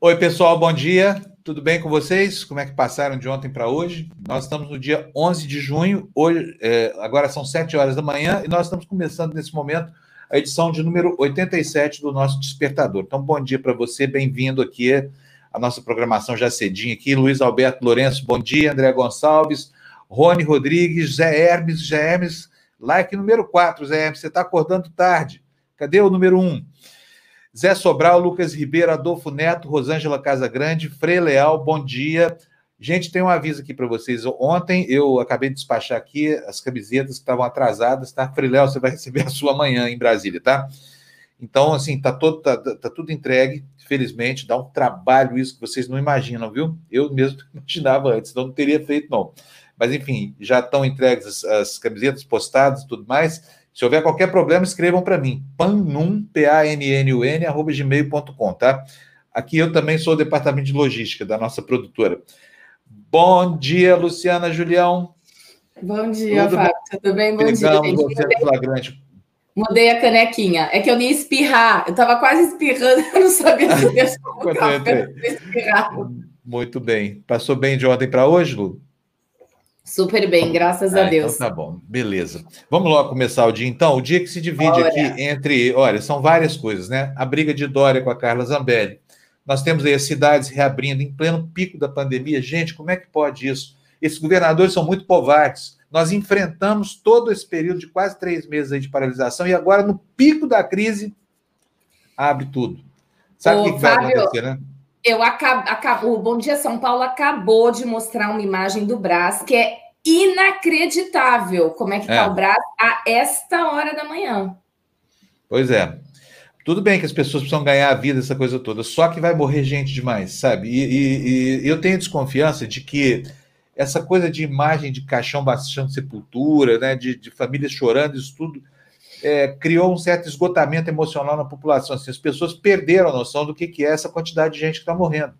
Oi, pessoal, bom dia. Tudo bem com vocês? Como é que passaram de ontem para hoje? Nós estamos no dia 11 de junho, hoje, é, agora são 7 horas da manhã e nós estamos começando nesse momento a edição de número 87 do nosso Despertador. Então, bom dia para você, bem-vindo aqui à nossa programação já cedinho aqui. Luiz Alberto Lourenço, bom dia. André Gonçalves, Rony Rodrigues, Zé Hermes, Zé Hermes, like número 4, Zé Hermes, você está acordando tarde. Cadê o número 1? Zé Sobral, Lucas Ribeiro, Adolfo Neto, Rosângela Casagrande, Frei Leal, bom dia. Gente, tem um aviso aqui para vocês. Ontem eu acabei de despachar aqui as camisetas que estavam atrasadas, tá? Frei Leal, você vai receber a sua amanhã em Brasília, tá? Então, assim, tá, todo, tá, tá tudo entregue, felizmente. Dá um trabalho isso que vocês não imaginam, viu? Eu mesmo imaginava antes, então não teria feito, não. Mas, enfim, já estão entregues as, as camisetas postadas tudo mais. Se houver qualquer problema, escrevam para mim. pannun, P-A-N-N-U-N, arroba gmail.com, tá? Aqui eu também sou o departamento de logística da nossa produtora. Bom dia, Luciana Julião. Bom dia, Tudo Fábio. Tudo bem? Bom Pegamos dia. Você mudei, flagrante. Mudei a canequinha. É que eu nem espirrar. Eu estava quase espirrando, eu não sabia se eu espirrar. Muito bem. Passou bem de ontem para hoje, Lu? Super bem, graças ah, a Deus. Então tá bom, beleza. Vamos logo começar o dia, então. O dia que se divide olha. aqui entre. Olha, são várias coisas, né? A briga de Dória com a Carla Zambelli. Nós temos aí as cidades reabrindo em pleno pico da pandemia. Gente, como é que pode isso? Esses governadores são muito covardes. Nós enfrentamos todo esse período de quase três meses aí de paralisação e agora, no pico da crise, abre tudo. Sabe o que, que vai acontecer, né? Eu acabo, acabo, o Bom Dia São Paulo acabou de mostrar uma imagem do Brás que é inacreditável como é que está é. o Brás a esta hora da manhã. Pois é. Tudo bem que as pessoas precisam ganhar a vida, essa coisa toda, só que vai morrer gente demais, sabe? E, e, e eu tenho desconfiança de que essa coisa de imagem de caixão baixando sepultura, né, de, de famílias chorando, isso tudo é, criou um certo esgotamento emocional na população. Assim, as pessoas perderam a noção do que, que é essa quantidade de gente que está morrendo.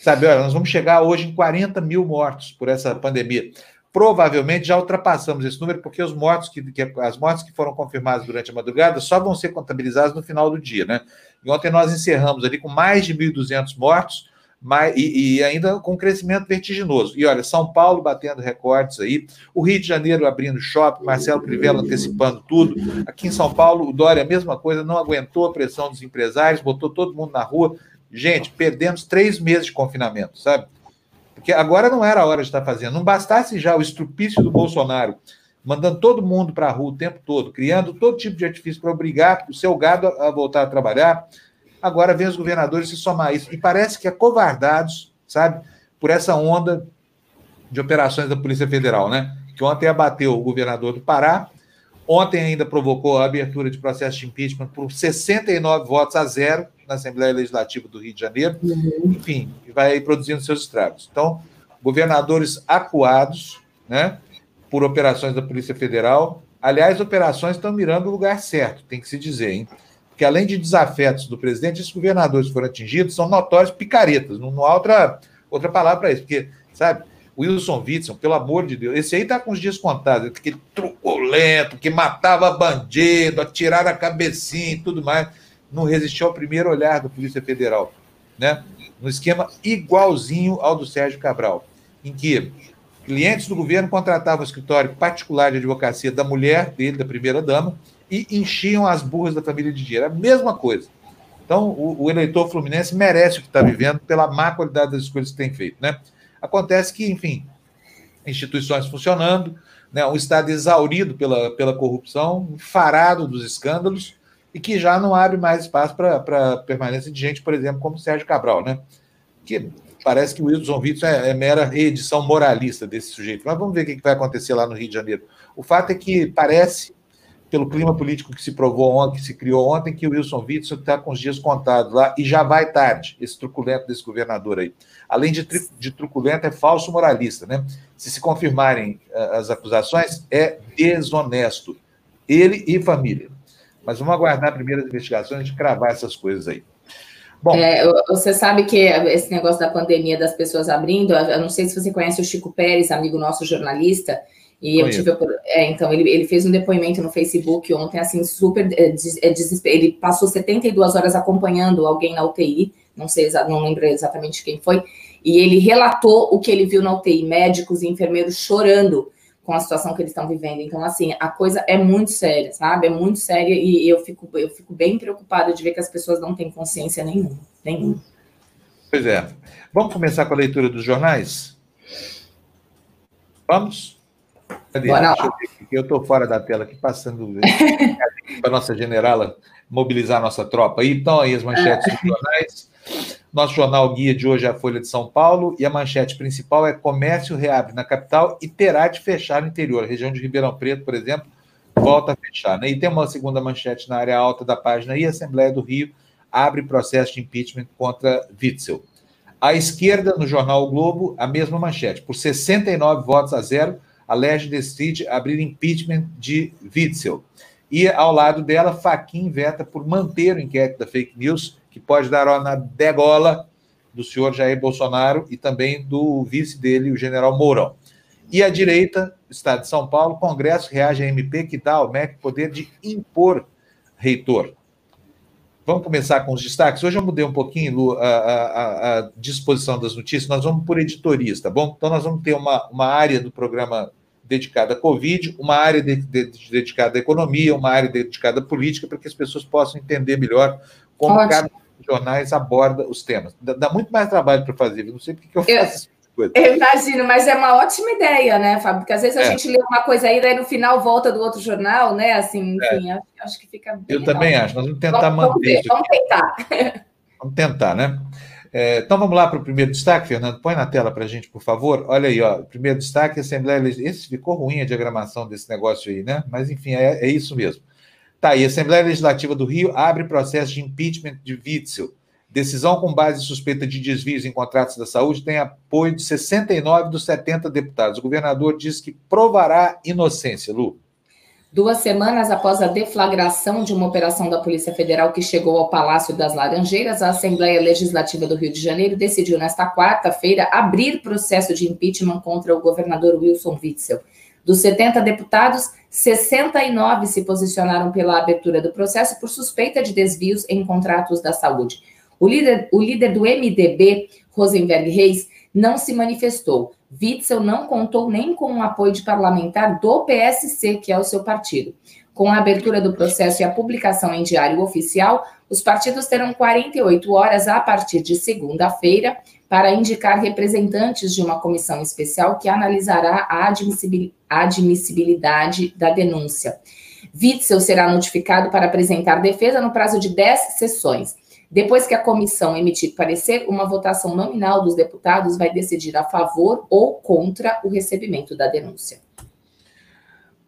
Sabe, olha, nós vamos chegar hoje em 40 mil mortos por essa pandemia. Provavelmente já ultrapassamos esse número, porque os mortos que, que, as mortes que foram confirmadas durante a madrugada só vão ser contabilizadas no final do dia, né? E ontem nós encerramos ali com mais de 1.200 mortos, mas, e, e, ainda com crescimento vertiginoso. E olha, São Paulo batendo recordes aí, o Rio de Janeiro abrindo shopping, Marcelo Crivella antecipando tudo. Aqui em São Paulo, o Dória, a mesma coisa, não aguentou a pressão dos empresários, botou todo mundo na rua. Gente, perdemos três meses de confinamento, sabe? Porque agora não era a hora de estar fazendo. Não bastasse já o estrupício do Bolsonaro, mandando todo mundo para a rua o tempo todo, criando todo tipo de artifício para obrigar o seu gado a voltar a trabalhar Agora vem os governadores se somar isso. E parece que acovardados, sabe, por essa onda de operações da Polícia Federal, né? Que ontem abateu o governador do Pará, ontem ainda provocou a abertura de processo de impeachment por 69 votos a zero na Assembleia Legislativa do Rio de Janeiro. Uhum. Enfim, vai produzindo seus estragos. Então, governadores acuados, né, por operações da Polícia Federal. Aliás, operações estão mirando o lugar certo, tem que se dizer, hein? Porque além de desafetos do presidente, esses governadores que foram atingidos são notórios picaretas. Não, não há outra, outra palavra para isso. Porque, sabe, Wilson Witson, pelo amor de Deus, esse aí está com os dias contados, aquele truculento, que matava bandido, atirava a cabecinha e tudo mais, não resistiu ao primeiro olhar da Polícia Federal, né? No esquema igualzinho ao do Sérgio Cabral, em que clientes do governo contratavam escritório particular de advocacia da mulher dele, da primeira-dama, e enchiam as burras da família de dinheiro. A mesma coisa. Então, o, o eleitor fluminense merece o que está vivendo pela má qualidade das escolhas que tem feito. Né? Acontece que, enfim, instituições funcionando, né, um Estado exaurido pela, pela corrupção, enfarado dos escândalos, e que já não abre mais espaço para permanência de gente, por exemplo, como Sérgio Cabral, né? Que parece que o Wilson Witson é, é mera reedição moralista desse sujeito. Mas vamos ver o que vai acontecer lá no Rio de Janeiro. O fato é que parece pelo clima político que se provou ontem, que se criou ontem, que o Wilson Witson está com os dias contados lá e já vai tarde, esse truculento desse governador aí. Além de, de truculento, é falso moralista, né? Se se confirmarem uh, as acusações, é desonesto. Ele e família. Mas vamos aguardar primeiro as investigações de cravar essas coisas aí. Bom, é, você sabe que esse negócio da pandemia das pessoas abrindo, eu não sei se você conhece o Chico Pérez, amigo nosso jornalista, e eu tive. É, então, ele, ele fez um depoimento no Facebook ontem, assim, super é, é, desespero. Ele passou 72 horas acompanhando alguém na UTI, não sei, não lembro exatamente quem foi, e ele relatou o que ele viu na UTI, médicos e enfermeiros chorando com a situação que eles estão vivendo. Então, assim, a coisa é muito séria, sabe? É muito séria e eu fico, eu fico bem preocupada de ver que as pessoas não têm consciência nenhuma, nenhuma. Pois é. Vamos começar com a leitura dos jornais? Vamos? Cadê? Bora Deixa eu estou fora da tela aqui, passando para a nossa generala mobilizar a nossa tropa. Então, aí as manchetes dos jornais. Nosso jornal guia de hoje é a Folha de São Paulo e a manchete principal é comércio reabre na capital e terá de fechar no interior. A região de Ribeirão Preto, por exemplo, volta a fechar. Né? E tem uma segunda manchete na área alta da página e a Assembleia do Rio abre processo de impeachment contra Witzel. À esquerda, no jornal o Globo, a mesma manchete. Por 69 votos a zero, a decide abrir impeachment de Witzel. E ao lado dela, Faquin veta por manter o inquérito da fake news que pode dar na degola do senhor Jair Bolsonaro e também do vice dele, o general Mourão. E a direita, Estado de São Paulo, Congresso reage à MP que dá ao MEC poder de impor reitor. Vamos começar com os destaques. Hoje eu mudei um pouquinho, Lu, a, a, a, disposição das notícias. Nós vamos por editorias, tá bom? Então, nós vamos ter uma, uma área do programa dedicada à Covid, uma área de, de, dedicada à economia, uma área dedicada à política, para que as pessoas possam entender melhor como Ótimo. cada jornais aborda os temas. Dá, dá muito mais trabalho para fazer, não sei porque que eu faço. Eu, eu imagino, mas é uma ótima ideia, né, Fábio? Porque às vezes a é. gente lê uma coisa aí, daí no final volta do outro jornal, né? Assim, enfim, é. acho, acho, que fica bem. Eu legal. também acho. Nós vamos tentar vamos, manter. Vamos, vamos tentar. Vamos tentar, né? É, então vamos lá para o primeiro destaque, Fernando. Põe na tela para a gente, por favor. Olha aí, ó. Primeiro destaque, Assembleia Legislativa. Esse ficou ruim a diagramação desse negócio aí, né? Mas enfim, é, é isso mesmo. Tá aí, Assembleia Legislativa do Rio abre processo de impeachment de Witzel. Decisão com base suspeita de desvios em contratos da saúde tem apoio de 69 dos 70 deputados. O governador diz que provará inocência, Lu. Duas semanas após a deflagração de uma operação da Polícia Federal que chegou ao Palácio das Laranjeiras, a Assembleia Legislativa do Rio de Janeiro decidiu, nesta quarta-feira, abrir processo de impeachment contra o governador Wilson Witzel. Dos 70 deputados, 69 se posicionaram pela abertura do processo por suspeita de desvios em contratos da saúde. O líder, o líder do MDB, Rosenberg Reis, não se manifestou. Witzel não contou nem com o apoio de parlamentar do PSC, que é o seu partido. Com a abertura do processo e a publicação em diário oficial, os partidos terão 48 horas a partir de segunda-feira para indicar representantes de uma comissão especial que analisará a admissibilidade da denúncia. Witzel será notificado para apresentar defesa no prazo de 10 sessões. Depois que a comissão emitir parecer, uma votação nominal dos deputados vai decidir a favor ou contra o recebimento da denúncia.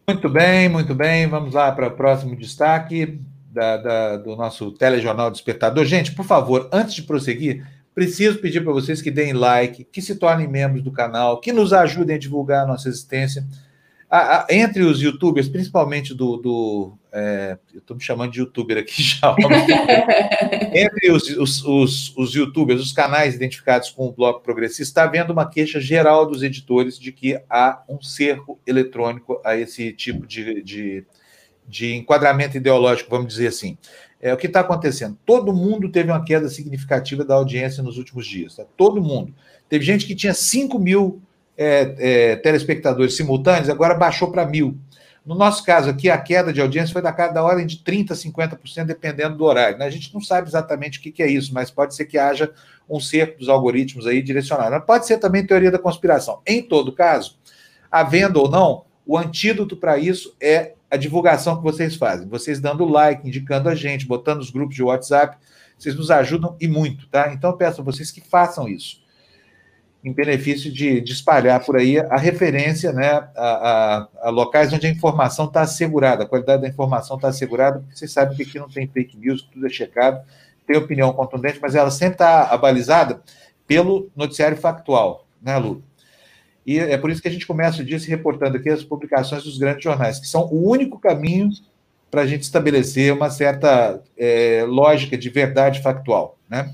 Muito bem, muito bem. Vamos lá para o próximo destaque da, da, do nosso telejornal Despertador. Gente, por favor, antes de prosseguir, preciso pedir para vocês que deem like, que se tornem membros do canal, que nos ajudem a divulgar a nossa existência a, a, entre os youtubers, principalmente do. do é, eu estou me chamando de youtuber aqui já. entre os, os, os, os, youtubers, os canais identificados com o Bloco Progressista, está havendo uma queixa geral dos editores de que há um cerco eletrônico a esse tipo de, de, de enquadramento ideológico, vamos dizer assim. É, o que está acontecendo? Todo mundo teve uma queda significativa da audiência nos últimos dias. Tá? Todo mundo. Teve gente que tinha 5 mil é, é, telespectadores simultâneos, agora baixou para mil. No nosso caso aqui, a queda de audiência foi da, da ordem de 30% a 50%, dependendo do horário. Né? A gente não sabe exatamente o que, que, é isso, mas pode ser que haja um cerco dos algoritmos aí direcionado. Mas pode ser também teoria da conspiração. Em todo caso, havendo ou não, o antídoto para isso é a divulgação que vocês fazem. Vocês dando like, indicando a gente, botando os grupos de WhatsApp, vocês nos ajudam e muito, tá? Então peço a vocês que façam isso em benefício de, de espalhar por aí a referência né, a, a, a locais onde a informação está assegurada, a qualidade da informação está assegurada, porque vocês sabem que aqui não tem fake news, tudo é checado, tem opinião contundente, mas ela sempre está abalizada pelo noticiário factual, né, Lu? E é por isso que a gente começa o dia se reportando aqui as publicações dos grandes jornais, que são o único caminho para a gente estabelecer uma certa é, lógica de verdade factual, né?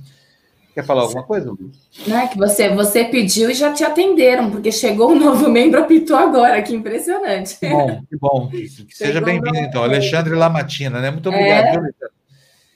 Quer falar alguma coisa, Luiz? Não, é que você, você pediu e já te atenderam, porque chegou um novo membro, apitou agora, que impressionante. Que bom, que bom. Que seja bem-vindo, então. Alexandre Lamatina, né? Muito obrigado, é...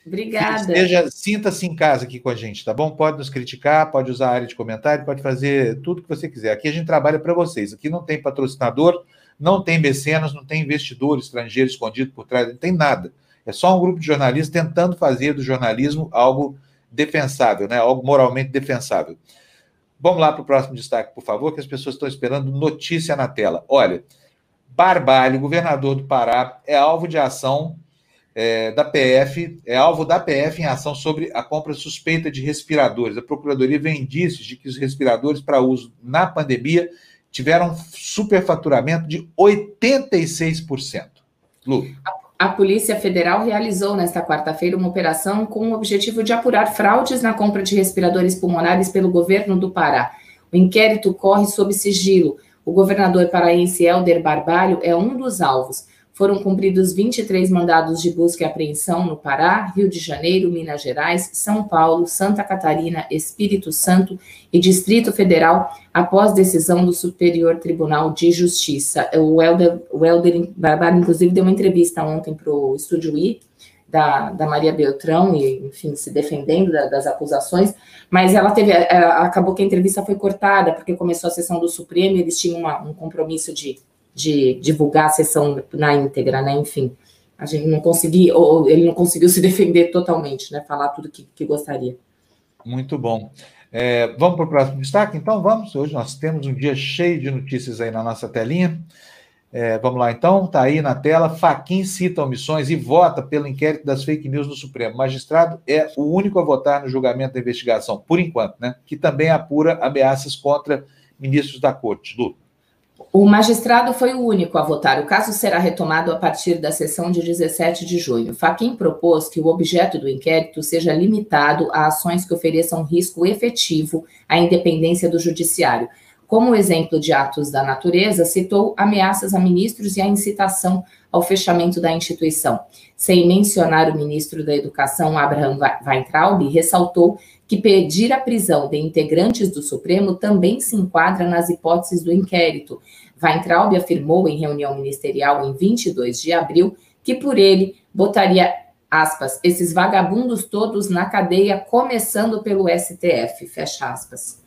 Obrigada. Seja, sinta-se em casa aqui com a gente, tá bom? Pode nos criticar, pode usar a área de comentário, pode fazer tudo que você quiser. Aqui a gente trabalha para vocês. Aqui não tem patrocinador, não tem mecenas, não tem investidor estrangeiro escondido por trás, não tem nada. É só um grupo de jornalistas tentando fazer do jornalismo algo defensável, né? algo moralmente defensável. Vamos lá para o próximo destaque, por favor, que as pessoas estão esperando notícia na tela. Olha, Barbalho, governador do Pará, é alvo de ação é, da PF, é alvo da PF em ação sobre a compra suspeita de respiradores. A Procuradoria vê indícios de que os respiradores para uso na pandemia tiveram superfaturamento de 86%. Lu. A Polícia Federal realizou nesta quarta-feira uma operação com o objetivo de apurar fraudes na compra de respiradores pulmonares pelo governo do Pará. O inquérito corre sob sigilo. O governador paraense Helder Barbalho é um dos alvos. Foram cumpridos 23 mandados de busca e apreensão no Pará, Rio de Janeiro, Minas Gerais, São Paulo, Santa Catarina, Espírito Santo e Distrito Federal, após decisão do Superior Tribunal de Justiça. O Helder, o Barbalho, inclusive, deu uma entrevista ontem para o Estúdio I, da, da, Maria Beltrão, e, enfim, se defendendo da, das acusações, mas ela teve, é, acabou que a entrevista foi cortada, porque começou a sessão do Supremo e eles tinham uma, um compromisso de de divulgar a sessão na íntegra, né? Enfim, a gente não conseguiu, ele não conseguiu se defender totalmente, né? Falar tudo que, que gostaria. Muito bom. É, vamos para o próximo destaque? Então vamos. Hoje nós temos um dia cheio de notícias aí na nossa telinha. É, vamos lá então, está aí na tela. Faquin cita omissões e vota pelo inquérito das fake news no Supremo. Magistrado é o único a votar no julgamento da investigação, por enquanto, né? Que também apura ameaças contra ministros da corte. Lu. O magistrado foi o único a votar. O caso será retomado a partir da sessão de 17 de junho. Faquim propôs que o objeto do inquérito seja limitado a ações que ofereçam risco efetivo à independência do judiciário. Como exemplo de atos da natureza, citou ameaças a ministros e a incitação ao fechamento da instituição. Sem mencionar o ministro da Educação, Abraham Weintraub, ressaltou que pedir a prisão de integrantes do Supremo também se enquadra nas hipóteses do inquérito, Weintraub afirmou em reunião ministerial em 22 de abril que por ele botaria aspas, esses vagabundos todos na cadeia, começando pelo STF, fecha aspas.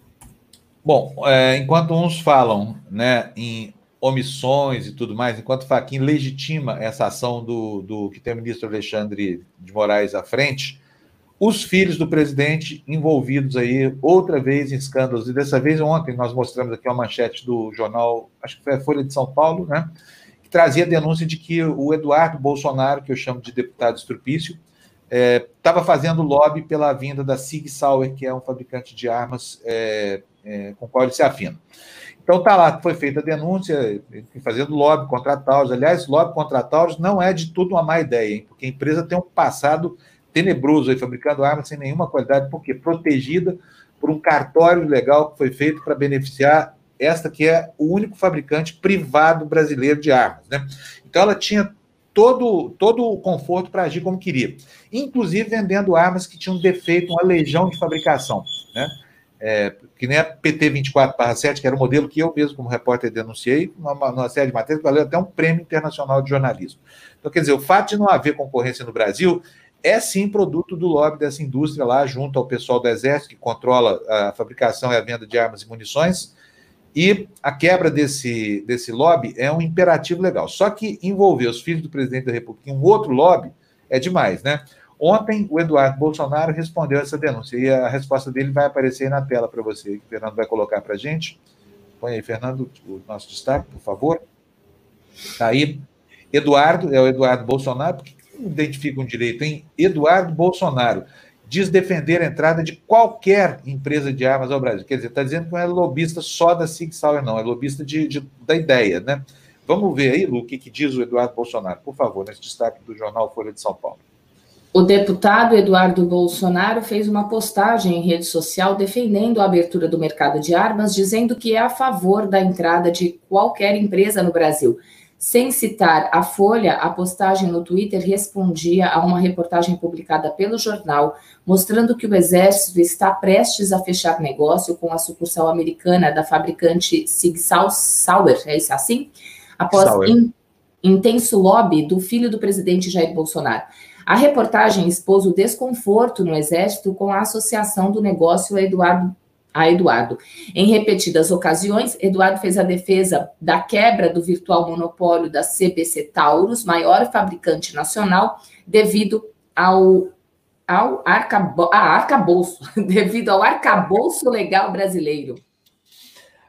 Bom, é, enquanto uns falam né, em omissões e tudo mais, enquanto Faquin legitima essa ação do, do que tem o ministro Alexandre de Moraes à frente, os filhos do presidente envolvidos aí outra vez em escândalos. E dessa vez, ontem, nós mostramos aqui uma manchete do jornal, acho que foi a Folha de São Paulo, né? Que trazia a denúncia de que o Eduardo Bolsonaro, que eu chamo de deputado estrupício, estava é, fazendo lobby pela vinda da Sig Sauer, que é um fabricante de armas é, é, com qual ele se afina. Então tá lá, foi feita a denúncia, fazendo lobby contra a Taurus. Aliás, lobby contra a Taurus não é de tudo uma má ideia, hein? porque a empresa tem um passado tenebroso aí, fabricando armas sem nenhuma qualidade, porque protegida por um cartório legal que foi feito para beneficiar esta que é o único fabricante privado brasileiro de armas, né? Então ela tinha todo, todo o conforto para agir como queria, inclusive vendendo armas que tinham defeito, uma legião de fabricação, né? É, que nem a PT 24/7, que era o modelo que eu mesmo, como repórter, denunciei, numa, numa série de matérias, valeu até um prêmio internacional de jornalismo. Então, quer dizer, o fato de não haver concorrência no Brasil é sim produto do lobby dessa indústria lá, junto ao pessoal do Exército, que controla a fabricação e a venda de armas e munições. E a quebra desse, desse lobby é um imperativo legal. Só que envolver os filhos do presidente da República em um outro lobby é demais, né? Ontem, o Eduardo Bolsonaro respondeu essa denúncia e a resposta dele vai aparecer aí na tela para você, que o Fernando vai colocar para a gente. Põe aí, Fernando, o nosso destaque, por favor. Está aí. Eduardo, é o Eduardo Bolsonaro, porque identificam direito em Eduardo Bolsonaro. Diz defender a entrada de qualquer empresa de armas ao Brasil. Quer dizer, está dizendo que não é lobista só da Sig Sauer, não, é lobista de, de, da ideia, né? Vamos ver aí, Lu, o que, que diz o Eduardo Bolsonaro, por favor, nesse destaque do jornal Folha de São Paulo. O deputado Eduardo Bolsonaro fez uma postagem em rede social defendendo a abertura do mercado de armas, dizendo que é a favor da entrada de qualquer empresa no Brasil. Sem citar a Folha, a postagem no Twitter respondia a uma reportagem publicada pelo jornal, mostrando que o Exército está prestes a fechar negócio com a sucursal americana da fabricante Sig Sauer, é isso assim? Após in, intenso lobby do filho do presidente Jair Bolsonaro. A reportagem expôs o desconforto no Exército com a associação do negócio a Eduardo a Eduardo. Em repetidas ocasiões, Eduardo fez a defesa da quebra do virtual monopólio da CBC Taurus, maior fabricante nacional, devido ao, ao arcabo, ah, arcabouço, devido ao arcabouço legal brasileiro.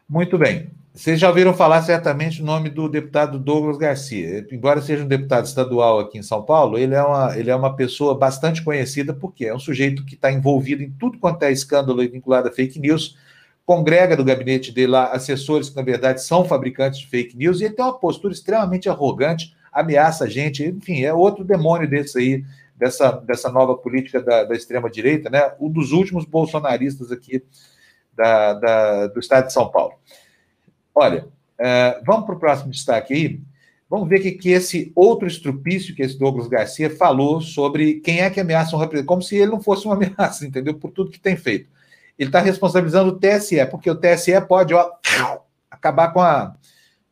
Muito bem. Vocês já ouviram falar certamente o nome do deputado Douglas Garcia. Embora seja um deputado estadual aqui em São Paulo, ele é uma, ele é uma pessoa bastante conhecida porque é um sujeito que está envolvido em tudo quanto é escândalo vinculado a fake news, congrega do gabinete dele lá assessores que, na verdade, são fabricantes de fake news, e ele tem uma postura extremamente arrogante, ameaça a gente, enfim, é outro demônio desse aí, dessa, dessa nova política da, da extrema-direita, né? Um dos últimos bolsonaristas aqui da, da, do estado de São Paulo. Olha, uh, vamos para o próximo destaque aí. Vamos ver o que, que esse outro estrupício que esse Douglas Garcia falou sobre quem é que ameaça um representante, como se ele não fosse uma ameaça, entendeu? Por tudo que tem feito. Ele está responsabilizando o TSE, porque o TSE pode ó, acabar com a,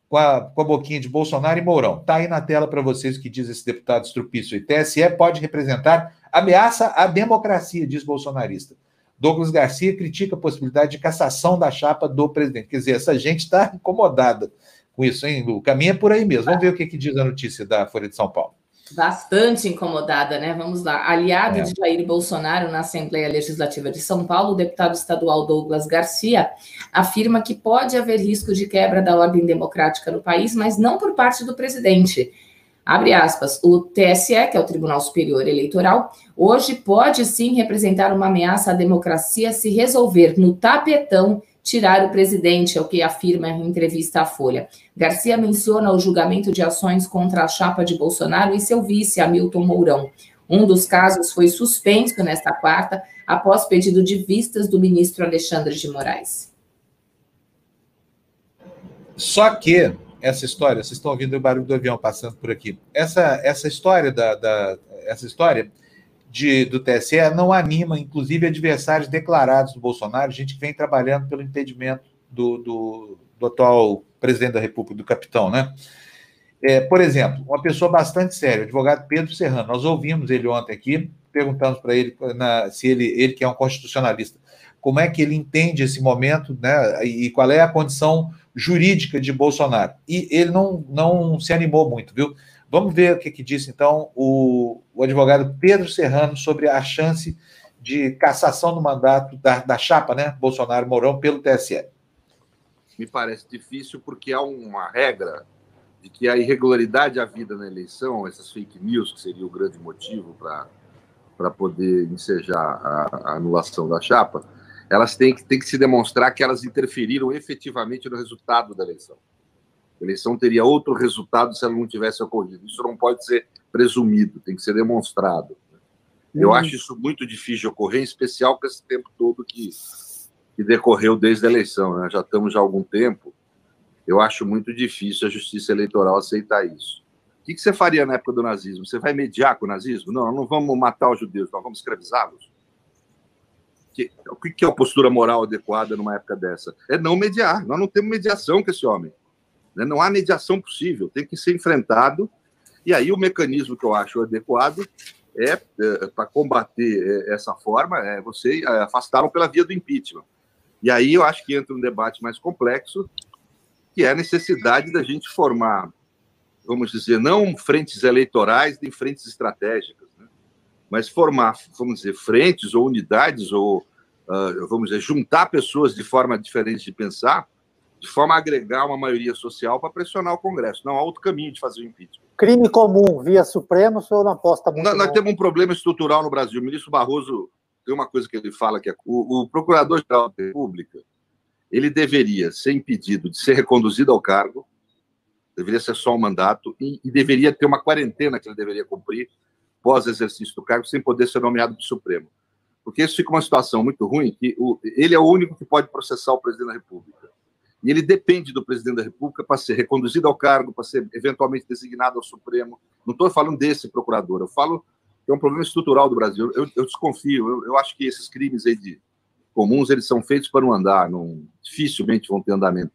com, a, com a boquinha de Bolsonaro e Mourão. Está aí na tela para vocês o que diz esse deputado estrupício. E TSE pode representar ameaça à democracia, diz bolsonarista. Douglas Garcia critica a possibilidade de cassação da chapa do presidente. Quer dizer, essa gente está incomodada com isso, hein, Lu? Caminha por aí mesmo. Vamos ver o que, que, diz a notícia da Folha de São Paulo. Bastante incomodada, né? Vamos lá. Aliado é. de Jair Bolsonaro na Assembleia Legislativa de São Paulo, o deputado estadual Douglas Garcia afirma que pode haver risco de quebra da ordem democrática no país, mas não por parte do presidente. Abre aspas, o TSE, que é o Tribunal Superior Eleitoral, hoje pode sim representar uma ameaça à democracia se resolver no tapetão tirar o presidente, é o que afirma em entrevista à Folha. Garcia menciona o julgamento de ações contra a chapa de Bolsonaro e seu vice, Hamilton Mourão. Um dos casos foi suspenso nesta quarta, após pedido de vistas do ministro Alexandre de Moraes. Só que essa história, vocês estão ouvindo o barulho do avião passando por aqui. Essa, essa história da, da essa história de, do TSE não anima, inclusive, adversários declarados do Bolsonaro, gente que vem trabalhando pelo impedimento do, do, do atual presidente da República, do capitão, né? É, por exemplo, uma pessoa bastante séria, o advogado Pedro Serrano. Nós ouvimos ele ontem aqui, perguntamos para ele na, se ele, ele que é um constitucionalista, como é que ele entende esse momento, né? E qual é a condição jurídica de Bolsonaro. E ele não, não se animou muito, viu? Vamos ver o que, que disse, então, o, o advogado Pedro Serrano sobre a chance de cassação do mandato da, da chapa, né, Bolsonaro-Mourão, pelo TSE. Me parece difícil porque há uma regra de que a irregularidade havida na eleição, essas fake news, que seria o grande motivo para poder ensejar a, a anulação da chapa, elas têm que, têm que se demonstrar que elas interferiram efetivamente no resultado da eleição. A eleição teria outro resultado se ela não tivesse ocorrido. Isso não pode ser presumido, tem que ser demonstrado. Eu uhum. acho isso muito difícil de ocorrer, em especial com esse tempo todo que, que decorreu desde a eleição. Né? Já estamos já há algum tempo. Eu acho muito difícil a justiça eleitoral aceitar isso. O que, que você faria na época do nazismo? Você vai mediar com o nazismo? Não, não vamos matar os judeus, nós vamos escravizá-los o que é a postura moral adequada numa época dessa? É não mediar. Nós não temos mediação com esse homem. Né? Não há mediação possível. Tem que ser enfrentado. E aí o mecanismo que eu acho adequado é, é para combater é, essa forma, é você é, afastá-lo pela via do impeachment. E aí eu acho que entra um debate mais complexo, que é a necessidade da gente formar, vamos dizer, não frentes eleitorais nem frentes estratégicas? Mas formar, vamos dizer, frentes ou unidades ou uh, vamos dizer, juntar pessoas de forma diferente de pensar, de forma a agregar uma maioria social para pressionar o Congresso. Não há outro caminho de fazer o impeachment. Crime comum via Supremo, o senhor não aposta muito? Nós, nós temos um problema estrutural no Brasil. O ministro Barroso tem uma coisa que ele fala que é, o, o Procurador-Geral da República ele deveria ser impedido de ser reconduzido ao cargo, deveria ser só um mandato, e, e deveria ter uma quarentena que ele deveria cumprir pós exercício do cargo, sem poder ser nomeado o Supremo porque isso fica uma situação muito ruim, que o, ele é o único que pode processar o presidente da República. E ele depende do presidente da República para ser reconduzido ao cargo, para ser eventualmente designado ao Supremo. Não estou falando desse procurador, eu falo que é um problema estrutural do Brasil. Eu, eu desconfio, eu, eu, acho que esses crimes aí de comuns, eles são feitos para não andar, não, dificilmente vão ter andamento.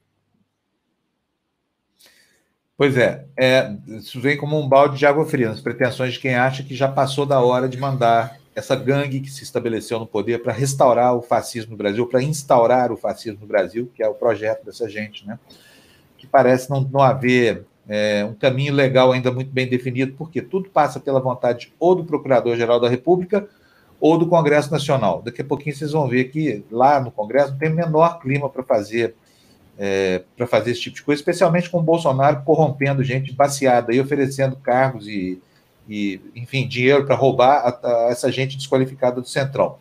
Pois é, é, isso vem como um balde de água fria, nas pretensões de quem acha que já passou da hora de mandar essa gangue que se estabeleceu no poder para restaurar o fascismo no Brasil, para instaurar o fascismo no Brasil, que é o projeto dessa gente, né? Que parece não, não haver é, um caminho legal ainda muito bem definido, porque tudo passa pela vontade ou do Procurador-Geral da República ou do Congresso Nacional. Daqui a pouquinho vocês vão ver que lá no Congresso não tem o menor clima para fazer é, para fazer esse tipo de coisa, especialmente com o Bolsonaro corrompendo gente baseada e oferecendo cargos e, e enfim, dinheiro para roubar a, a essa gente desqualificada do Centrão,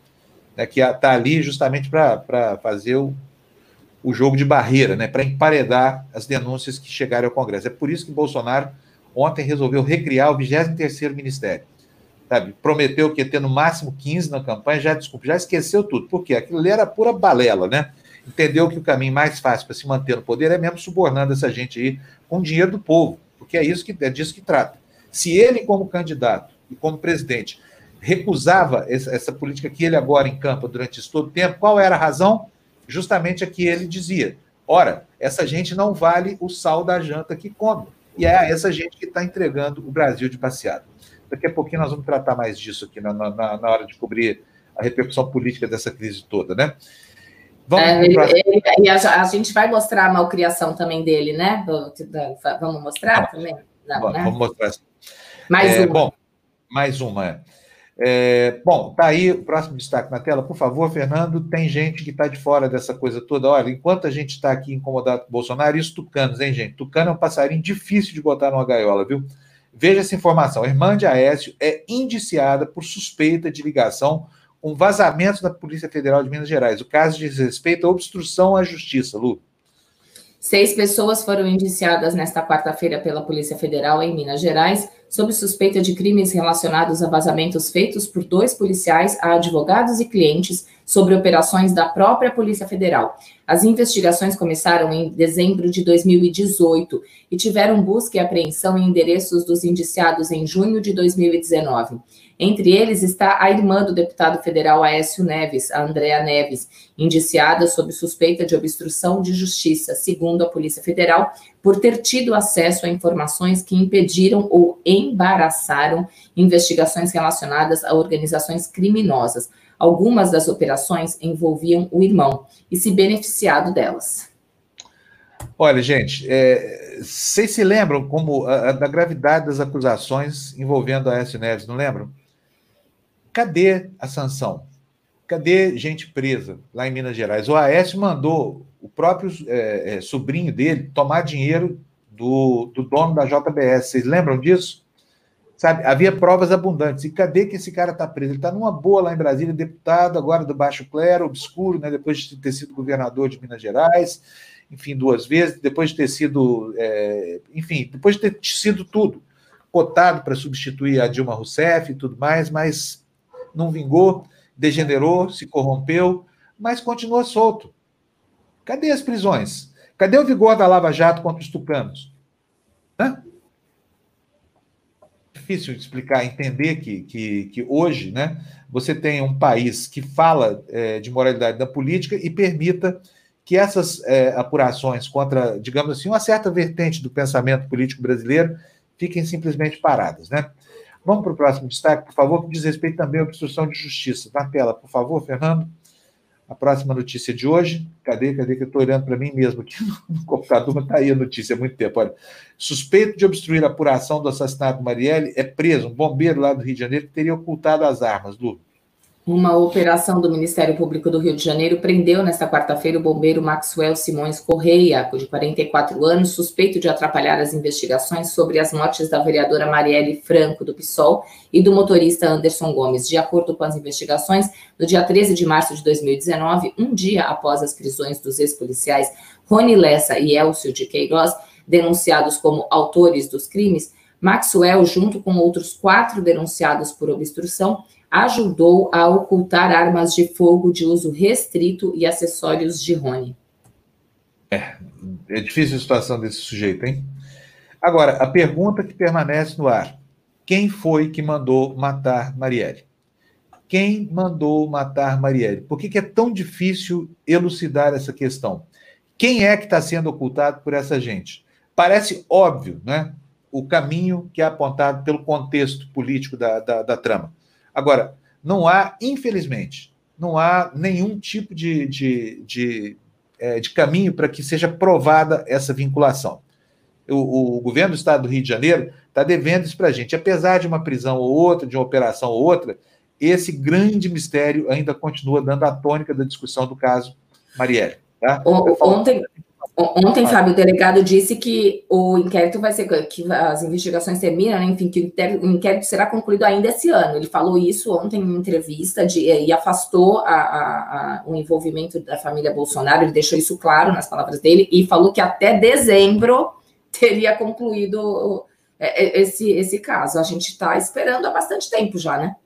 né, que está ali justamente para fazer o, o jogo de barreira, né, para emparedar as denúncias que chegaram ao Congresso. É por isso que Bolsonaro ontem resolveu recriar o 23º Ministério. Sabe? Prometeu que ia ter no máximo 15 na campanha, já desculpa, já esqueceu tudo. Por quê? Aquilo ali era pura balela, né? Entendeu que o caminho mais fácil para se manter no poder é mesmo subornando essa gente aí com dinheiro do povo, porque é isso que é disso que trata. Se ele, como candidato e como presidente, recusava essa, essa política que ele agora encampa durante esse todo o tempo, qual era a razão? justamente a que ele dizia: ora, essa gente não vale o sal da janta que come. E é essa gente que está entregando o Brasil de passeado. Daqui a pouquinho nós vamos tratar mais disso aqui na, na, na hora de cobrir a repercussão política dessa crise toda, né? Vamos é, ele, ele, e a, a, gente vai mostrar a malcriação também dele, né? Vamos mostrar também? Não, vamos, né? vamos mostrar. Mais é, uma. Bom, mais uma. É. É, bom, tá aí o próximo destaque na tela, por favor, Fernando. Tem gente que está de fora dessa coisa toda. Olha, enquanto a gente está aqui incomodado com o Bolsonaro, isso tucanos, hein, gente? Tucano é um passarinho difícil de botar numa gaiola, viu? Veja essa informação. A irmã de Aécio é indiciada por suspeita de ligação com vazamentos da Polícia Federal de Minas Gerais. O caso diz respeito à obstrução à justiça, Lu. Seis pessoas foram indiciadas nesta quarta-feira pela Polícia Federal em Minas Gerais, sob suspeita de crimes relacionados a vazamentos feitos por dois policiais a advogados e clientes sobre operações da própria Polícia Federal. As investigações começaram em dezembro de 2018 e tiveram busca e apreensão em endereços dos indiciados em junho de 2019. Entre eles está a irmã do deputado federal Aécio Neves, a Andrea Neves, indiciada sob suspeita de obstrução de justiça, segundo a Polícia Federal, por ter tido acesso a informações que impediram ou embaraçaram investigações relacionadas a organizações criminosas. Algumas das operações envolviam o irmão e se beneficiado delas. Olha, gente, é, vocês se lembram como a, a, da gravidade das acusações envolvendo a Aécio Neves, não lembram? Cadê a sanção? Cadê gente presa lá em Minas Gerais? O Aécio mandou o próprio é, é, sobrinho dele tomar dinheiro do, do dono da JBS. Vocês lembram disso? Sabe, havia provas abundantes. E cadê que esse cara está preso? Ele está numa boa lá em Brasília, deputado agora do Baixo Clero, obscuro, né, depois de ter sido governador de Minas Gerais, enfim, duas vezes, depois de ter sido, é, enfim, depois de ter sido tudo, cotado para substituir a Dilma Rousseff e tudo mais, mas não vingou, degenerou, se corrompeu, mas continua solto. Cadê as prisões? Cadê o vigor da Lava Jato contra os tucanos? Hã? Difícil de explicar, entender que, que, que hoje né, você tem um país que fala é, de moralidade da política e permita que essas é, apurações contra, digamos assim, uma certa vertente do pensamento político brasileiro fiquem simplesmente paradas. Né? Vamos para o próximo destaque, por favor, que diz respeito também à obstrução de justiça. Na tela, por favor, Fernando. A próxima notícia de hoje. Cadê? Cadê que eu estou olhando para mim mesmo aqui no computador? Está aí a notícia há muito tempo. Olha. Suspeito de obstruir a apuração do assassinato Marielle é preso um bombeiro lá do Rio de Janeiro que teria ocultado as armas. Lu. Uma operação do Ministério Público do Rio de Janeiro prendeu nesta quarta-feira o bombeiro Maxwell Simões Correia, de 44 anos, suspeito de atrapalhar as investigações sobre as mortes da vereadora Marielle Franco, do PSOL, e do motorista Anderson Gomes. De acordo com as investigações, no dia 13 de março de 2019, um dia após as prisões dos ex-policiais Rony Lessa e Elcio de Queiroz, denunciados como autores dos crimes, Maxwell, junto com outros quatro denunciados por obstrução, ajudou a ocultar armas de fogo de uso restrito e acessórios de Rony. É, é difícil a situação desse sujeito, hein? Agora, a pergunta que permanece no ar: quem foi que mandou matar Marielle? Quem mandou matar Marielle? Por que, que é tão difícil elucidar essa questão? Quem é que está sendo ocultado por essa gente? Parece óbvio, né? O caminho que é apontado pelo contexto político da, da, da trama. Agora, não há, infelizmente, não há nenhum tipo de, de, de, é, de caminho para que seja provada essa vinculação. O, o, governo do estado do Rio de Janeiro está devendo isso para a gente. Apesar de uma prisão ou outra, de uma operação ou outra, esse grande mistério ainda continua dando a tônica da discussão do caso Marielle. Tá? Ontem, Ontem, Fábio, o delegado disse que o inquérito vai ser, que as investigações terminam, né? enfim, que o inquérito será concluído ainda esse ano. Ele falou isso ontem em entrevista de, e afastou a, a, a, o envolvimento da família Bolsonaro, ele deixou isso claro nas palavras dele, e falou que até dezembro teria concluído é, é, esse, esse caso. A gente está esperando há bastante tempo já, né?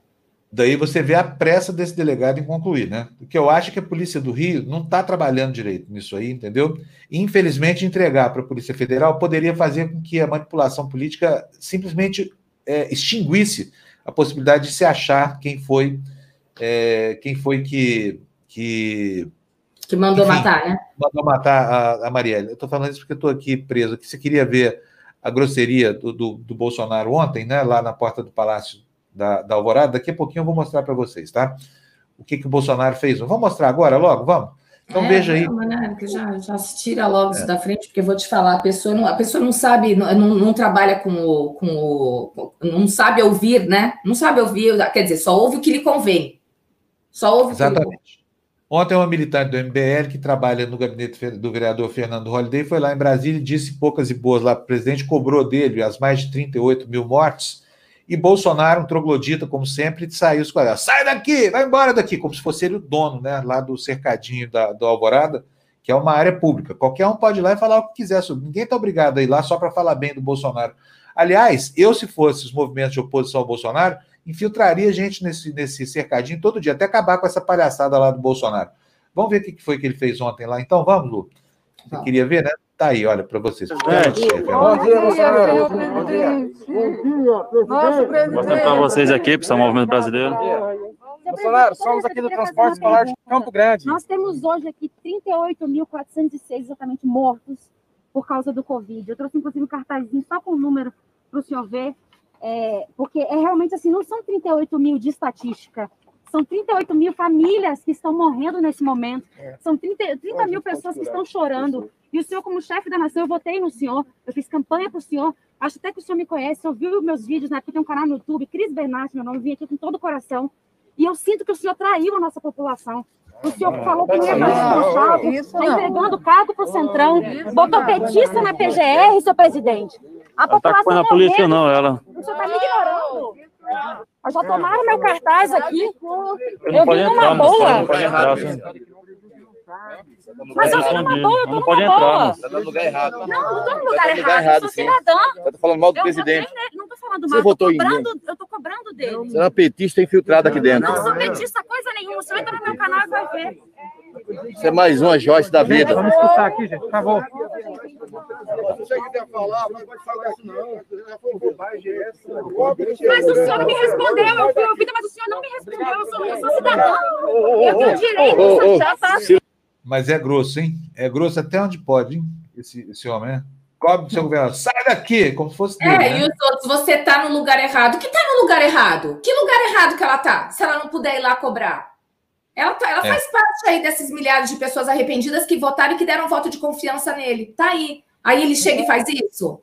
Daí você vê a pressa desse delegado em concluir, né? Porque eu acho que a Polícia do Rio não está trabalhando direito nisso aí, entendeu? infelizmente, entregar para a Polícia Federal poderia fazer com que a manipulação política simplesmente é, extinguisse a possibilidade de se achar quem foi é, quem foi que, que que mandou enfim, matar, né? Mandou matar a, a Marielle. Eu estou falando isso porque estou aqui preso. Que você queria ver a grosseria do, do, do, Bolsonaro ontem, né? Lá na porta do Palácio da, da Alvorada. Daqui a pouquinho eu vou mostrar para vocês, tá? O que, que o Bolsonaro fez. Vamos mostrar agora, logo? Vamos? Então é, veja aí. Não, né? já, já se tira logo isso é. da frente, porque eu vou te falar, a pessoa não, a pessoa não sabe, não, não, trabalha com o, com o. não sabe ouvir, né? Não sabe ouvir, quer dizer, só ouve o que lhe convém. Só ouve Exatamente. o que lhe convém. Ontem, uma militante do MBL que trabalha no gabinete do vereador Fernando Holliday foi lá em Brasília e disse poucas e boas lá para o presidente, cobrou dele as mais de 38 mil mortes. E Bolsonaro, um troglodita, como sempre, saiu quadrados. Sai daqui, vai embora daqui, como se fosse ele o dono, né? Lá do cercadinho da, do Alvorada, que é uma área pública. Qualquer um pode ir lá e falar o que quiser sobre. Ninguém está obrigado a ir lá só para falar bem do Bolsonaro. Aliás, eu, se fosse os movimentos de oposição ao Bolsonaro, infiltraria gente nesse, nesse cercadinho todo dia, até acabar com essa palhaçada lá do Bolsonaro. Vamos ver o que foi que ele fez ontem lá. Então, vamos, Lu. Você tá. queria ver, né? Tá aí, olha, para vocês. Bom dia, Bolsonaro. Bom dia. Vou mostrar para vocês aqui, para o Movimento Brasileiro. Bolsonaro, somos aqui do Transporte Escolar de Campo Grande. Nós temos hoje aqui 38.406 exatamente mortos por causa do Covid. Eu trouxe, inclusive, um cartazinho só com o número para o senhor ver é, porque é realmente assim, não são 38 mil de estatística, são 38 mil famílias que estão morrendo nesse momento, é. são 30, 30 mil pessoas que estão chorando. E o senhor, como chefe da nação, eu votei no senhor, eu fiz campanha para o senhor, acho até que o senhor me conhece, ouviu meus vídeos, né? Porque tem um canal no YouTube, Cris Bernardi, meu nome, vim aqui com todo o coração. E eu sinto que o senhor traiu a nossa população. O senhor falou que não ia fazer no shopping, está entregando cargo para o Centrão, botou petista na PGR, seu presidente. A ela população tá com a polícia, não, ela. O senhor está me ignorando. Já tomaram meu cartaz aqui. Eu, eu vim numa boa. Entrar, mas eu vim numa boa, eu tô numa boa. Você tá no lugar errado. Não, não tô no lugar errado, eu sou cidadã. Você tá falando mal do presidente. Não tô falando mal, eu tô cobrando, eu tô cobrando dele. Você é uma petista infiltrada aqui dentro. Não sou petista coisa nenhuma, você entra no meu canal e vai ver. Você é mais uma Joyce da vida. Vamos escutar aqui, gente, por favor. Se você quiser falar, não pode falar isso não. Mas o senhor não me respondeu, eu fui ouvida, mas o senhor não me respondeu, eu sou, eu sou cidadã. Eu tenho direito, já tá... Mas é grosso, hein? É grosso até onde pode, hein? Esse, esse homem, né? Cobre do seu governador. Sai daqui, como se fosse. Dele, é, né? e os outros, você tá no lugar errado. Que tá no lugar errado? Que lugar errado que ela tá? Se ela não puder ir lá cobrar? Ela, tá, ela é. faz parte aí desses milhares de pessoas arrependidas que votaram e que deram voto de confiança nele. Tá aí. Aí ele chega e faz isso?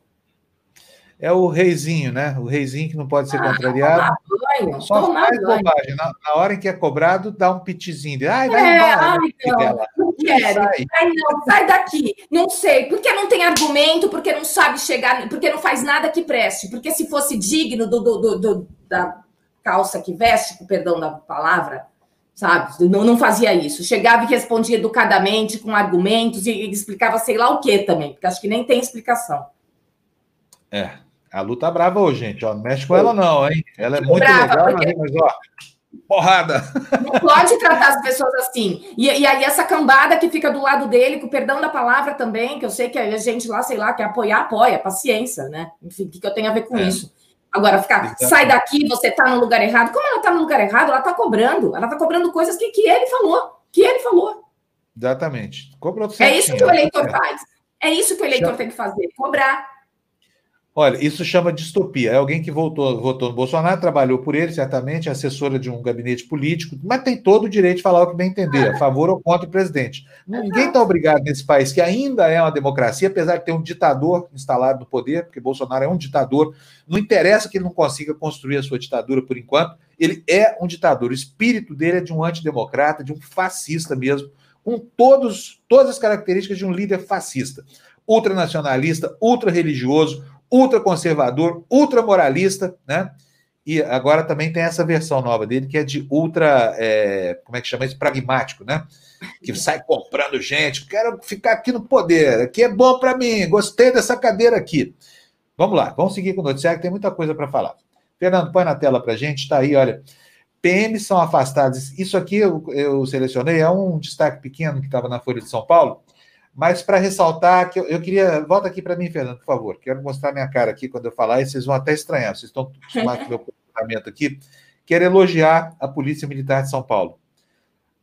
É o reizinho, né? O reizinho que não pode ser ah, contrariado. Banho, Só faz bobagem. Na, na, hora em que é cobrado, dá um pitizinho. De, ai, vai é, embora. Ai, não, não quero. Sai. Ai, não, sai daqui. Não sei. Porque não tem argumento, porque não sabe chegar, porque não faz nada que preste. Porque se fosse digno do, do, do, do da calça que veste, com perdão da palavra, sabe? Não, não fazia isso. Chegava e respondia educadamente, com argumentos, e, e explicava sei lá o que também, porque acho que nem tem explicação. É, a luta tá brava hoje, gente. Ó, não mexe com ela, não, hein? Ela é muito brava, legal, porque... mas, ó, porrada. Não pode tratar as pessoas assim. E, e, aí, essa cambada que fica do lado dele, com o perdão da palavra também, que eu sei que a gente lá, sei lá, quer apoiar, apoia, paciência, né? Enfim, o que, que eu tenho a ver com é. isso? Agora, ficar, sai daqui, você tá no lugar errado. Como ela tá no lugar errado? Ela tá cobrando. Ela tá cobrando coisas que, que ele falou. Que ele falou. Exatamente. Cobrou É isso que o eleitor faz. É isso que o eleitor tem que fazer, cobrar. Olha, isso chama distopia. É alguém que voltou, votou no Bolsonaro, trabalhou por ele, certamente, é assessora de um gabinete político, mas tem todo o direito de falar o que bem entender, a favor ou contra o presidente. Ninguém está obrigado nesse país, que ainda é uma democracia, apesar de ter um ditador instalado no poder, porque Bolsonaro é um ditador. Não interessa que ele não consiga construir a sua ditadura por enquanto, ele é um ditador. O espírito dele é de um antidemocrata, de um fascista mesmo, com todos, todas as características de um líder fascista ultranacionalista, ultra-religioso, ultraconservador, ultramoralista, né? E agora também tem essa versão nova dele, que é de ultra, é, como é que chama isso? Pragmático, né? Que sai comprando gente, quero ficar aqui no poder, aqui é bom para mim, gostei dessa cadeira aqui. Vamos lá, vamos seguir com o noticiário, que tem muita coisa para falar. Fernando, põe na tela para gente, está aí, olha. PMs são afastados. Isso aqui eu, eu selecionei, é um destaque pequeno que estava na Folha de São Paulo, mas para ressaltar que eu, eu, queria. Volta aqui para mim, Fernando, por favor. Quero mostrar minha cara aqui quando eu falar, e vocês vão até estranhar. Vocês estão acostumados com o meu comportamento aqui. Quero elogiar a Polícia Militar de São Paulo.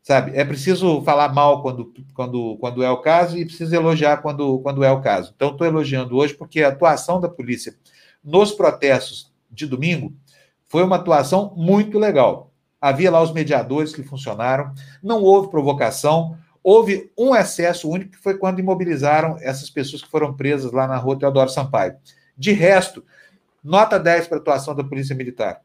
Sabe? É preciso falar mal quando, quando, quando é o caso e preciso elogiar quando, quando é o caso. Então, estou elogiando hoje porque a atuação da polícia nos protestos de domingo foi uma atuação muito legal. Havia lá os mediadores que funcionaram, não houve provocação, Houve um excesso único, que foi quando imobilizaram essas pessoas que foram presas lá na rua Teodoro Sampaio. De resto, nota 10 para a atuação da Polícia Militar.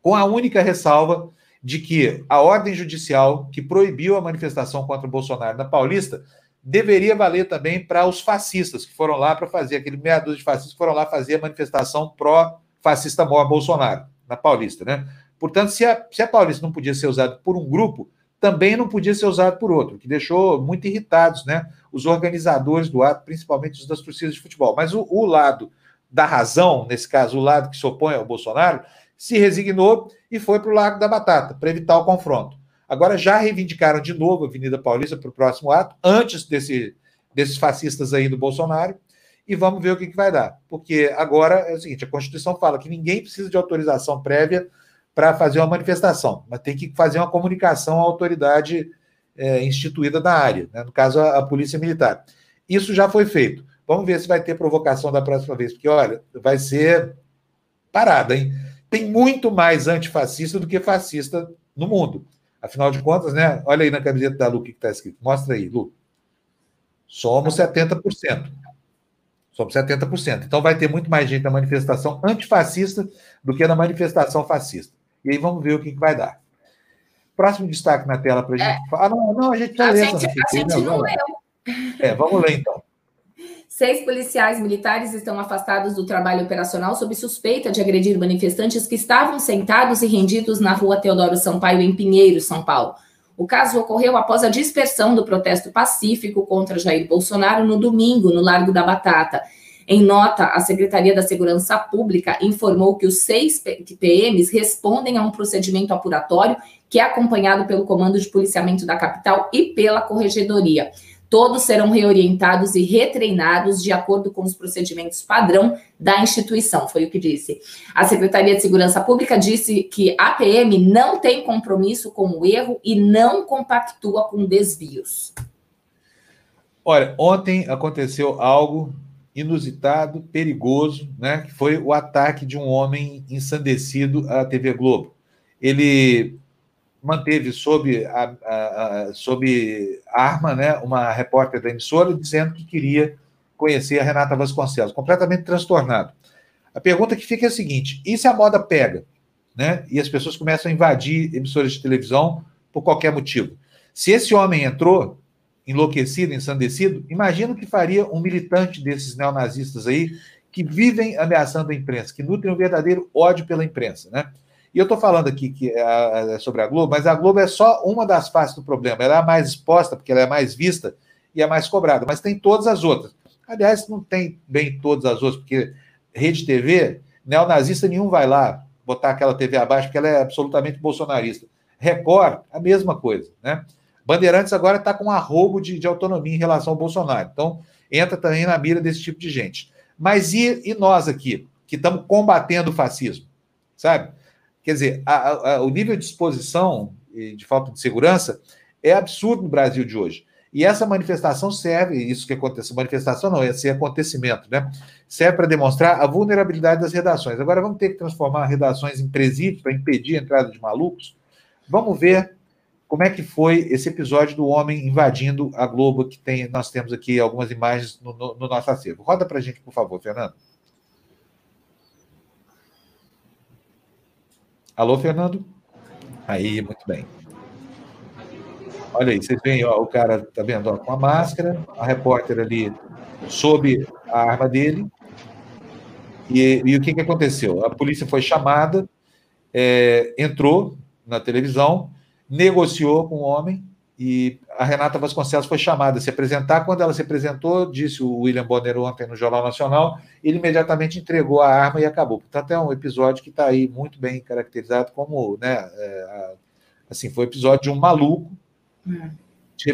Com a única ressalva de que a ordem judicial que proibiu a manifestação contra o Bolsonaro na Paulista deveria valer também para os fascistas que foram lá para fazer, aquele meia dúzia de fascistas que foram lá fazer a manifestação pró-fascista mor Bolsonaro, na Paulista, né? Portanto, se a, se a Paulista não podia ser usada por um grupo, também não podia ser usado por outro, que deixou muito irritados né, os organizadores do ato, principalmente os das torcidas de futebol. Mas o, o lado da razão, nesse caso, o lado que se opõe ao Bolsonaro, se resignou e foi para o Lago da Batata, para evitar o confronto. Agora já reivindicaram de novo a Avenida Paulista para o próximo ato, antes desse, desses fascistas aí do Bolsonaro, e vamos ver o que, que vai dar. Porque agora é o seguinte: a Constituição fala que ninguém precisa de autorização prévia para fazer uma manifestação, mas tem que fazer uma comunicação à autoridade é, instituída na área, né? no caso, a, a, Polícia Militar. Isso já foi feito. Vamos ver se vai ter provocação da próxima vez, porque, olha, vai ser parada, hein? Tem muito mais antifascista do que fascista no mundo. Afinal de contas, né? Olha aí na camiseta da Lu o que está escrito. Mostra aí, Lu. Somos 70%. Somos 70%. Então vai ter muito mais gente na manifestação antifascista do que na manifestação fascista. E aí vamos ver o que, que vai dar. Próximo destaque na tela para a gente. É. Ah, não, não, a gente já leu. Gente, a gente não, não leu. É, vamos ler então. Seis policiais militares estão afastados do trabalho operacional sob suspeita de agredir manifestantes que estavam sentados e rendidos na rua Teodoro Sampaio, em Pinheiro, São Paulo. O caso ocorreu após a dispersão do protesto pacífico contra Jair Bolsonaro no domingo, no Largo da Batata. Em nota, a Secretaria da Segurança Pública informou que os seis PMs respondem a um procedimento apuratório que é acompanhado pelo Comando de Policiamento da Capital e pela Corregedoria. Todos serão reorientados e retreinados de acordo com os procedimentos padrão da instituição, foi o que disse. A Secretaria de Segurança Pública disse que a PM não tem compromisso com o erro e não compactua com desvios. Olha, ontem aconteceu algo inusitado, perigoso, né? Que foi o ataque de um homem ensandecido à TV Globo. Ele manteve sob, a, a, a, sob arma né, uma repórter da emissora dizendo que queria conhecer a Renata Vasconcelos, completamente transtornado. A pergunta que fica é a seguinte: e se a moda pega, né? E as pessoas começam a invadir emissoras de televisão por qualquer motivo? Se esse homem entrou, enlouquecido, ensandecido, imagina o que faria um militante desses neonazistas aí que vivem ameaçando a imprensa, que nutrem um verdadeiro ódio pela imprensa, né? E eu estou falando aqui que é, sobre a Globo, mas a Globo é só uma das faces do problema. Ela é a mais exposta, porque ela é mais vista e é mais cobrada, mas tem todas as outras. Aliás, não tem bem todas as outras, porque Rede TV, neonazista nenhum vai lá botar aquela TV abaixo, porque ela é absolutamente bolsonarista. Record, a mesma coisa, né? Bandeirantes agora está com um arrobo de, de, autonomia em relação ao Bolsonaro. Então, entra também na mira desse tipo de gente. Mas e, e nós aqui, que estamos combatendo o fascismo? Sabe? Quer dizer, a, a, o nível de exposição e de falta de segurança é absurdo no Brasil de hoje. E essa manifestação serve, isso que acontece, manifestação não, esse acontecimento, né? Serve para demonstrar a vulnerabilidade das redações. Agora vamos ter que transformar redações em presídios para impedir a entrada de malucos. Vamos ver como é que foi esse episódio do homem invadindo a Globo, que tem, nós temos aqui algumas imagens no, no, no nosso acervo. Roda para a gente, por favor, Fernando. Alô, Fernando? Aí, muito bem. Olha aí, vocês veem, ó, o cara, tá vendo, ó, com a máscara, a repórter ali sob a arma dele. E, e o que, que aconteceu? A polícia foi chamada, é, entrou na televisão, negociou com o homem e a Renata Vasconcelos foi chamada a se apresentar. Quando ela se apresentou, disse o William Bonner ontem no Jornal Nacional, ele imediatamente entregou a arma e acabou. Portanto, é um episódio que está aí muito bem caracterizado como, né, é, assim, foi episódio de um maluco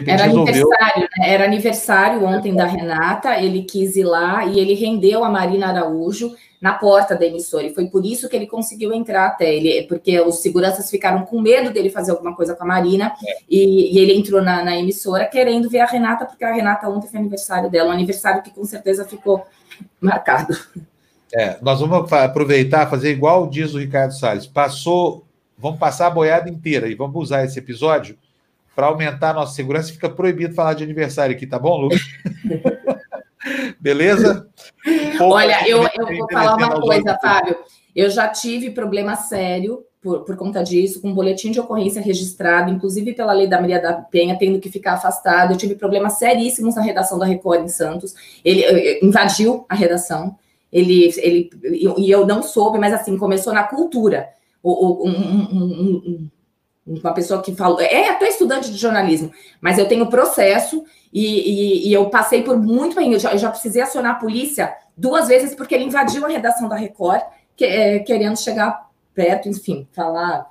era aniversário, né? Era aniversário ontem da Renata, ele quis ir lá e ele rendeu a Marina Araújo na porta da emissora. E foi por isso que ele conseguiu entrar até ele, porque os seguranças ficaram com medo dele fazer alguma coisa com a Marina, é. e, e, ele entrou na, na, emissora querendo ver a Renata, porque a Renata ontem foi aniversário dela, um aniversário que com certeza ficou marcado. É, nós vamos aproveitar, fazer igual diz o Ricardo Salles. Passou, vamos passar a boiada inteira e vamos usar esse episódio para aumentar a nossa segurança, fica proibido falar de aniversário aqui, tá bom, Lucas? Beleza? Olha, eu, eu vou falar uma coisa, Fábio. Eu já tive problema sério por, por conta disso, com um boletim de ocorrência registrado, inclusive pela lei da Maria da Penha, tendo que ficar afastado. Eu tive problemas seríssimos na redação da Record em Santos. Ele eh, invadiu a redação. Ele, ele e eu não soube, mas assim começou na cultura. O, um, um, um, uma pessoa que falou, é até estudante de jornalismo, mas eu tenho processo e, e, e eu passei por muito bem. Eu já, eu já, precisei acionar a polícia duas vezes porque ele invadiu a redação da Record, que, é, querendo chegar perto, enfim, falar,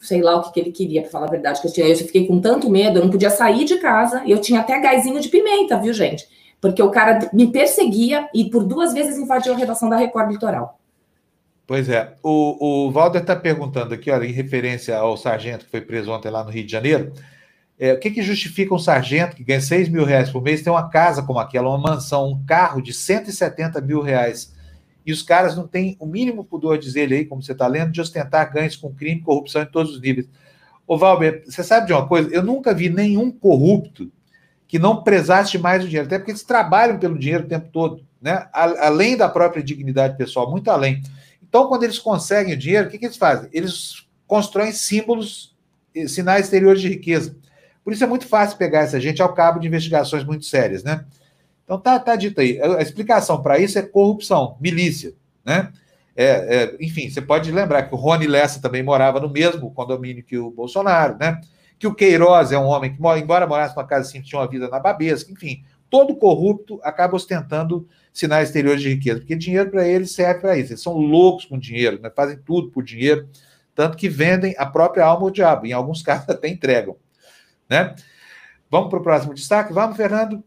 sei lá o que, que ele queria, para falar a verdade. Que eu, tinha, eu fiquei com tanto medo, eu não podia sair de casa, e eu tinha até gásinho de pimenta, viu, gente? Porque o cara me perseguia e por duas vezes invadiu a redação da Record Litoral. Pois é. O, o Valder está perguntando aqui, olha, em referência ao sargento que foi preso ontem lá no Rio de Janeiro, é, o que, que justifica um sargento que ganha 6 mil reais por mês ter uma casa como aquela, uma mansão, um carro de 170 mil reais? E os caras não têm o mínimo pudor, diz ele aí, como você está lendo, de ostentar ganhos com crime e corrupção em todos os níveis. Ô, Valber, você sabe de uma coisa? Eu nunca vi nenhum corrupto que não prezasse mais o dinheiro, até porque eles trabalham pelo dinheiro o tempo todo, né? Além da própria dignidade pessoal, muito além. Então, quando eles conseguem o dinheiro, o que, que eles fazem? Eles constroem símbolos, sinais exteriores de riqueza. Por isso é muito fácil pegar essa gente ao cabo de investigações muito sérias, né? Então tá, tá dito aí. A explicação para isso é corrupção, milícia, né? É, é, enfim, você pode lembrar que o Rony Lessa também morava no mesmo condomínio que o Bolsonaro, né? Que o Queiroz é um homem que, embora morasse numa casa assim, tinha uma vida na babesca, enfim, todo corrupto acaba ostentando sinais exteriores de riqueza, porque dinheiro para eles serve para isso. Eles são loucos com dinheiro, né? fazem tudo por dinheiro, tanto que vendem a própria alma ao diabo, em alguns casos até entregam. Né? Vamos para o próximo destaque? Vamos, Fernando?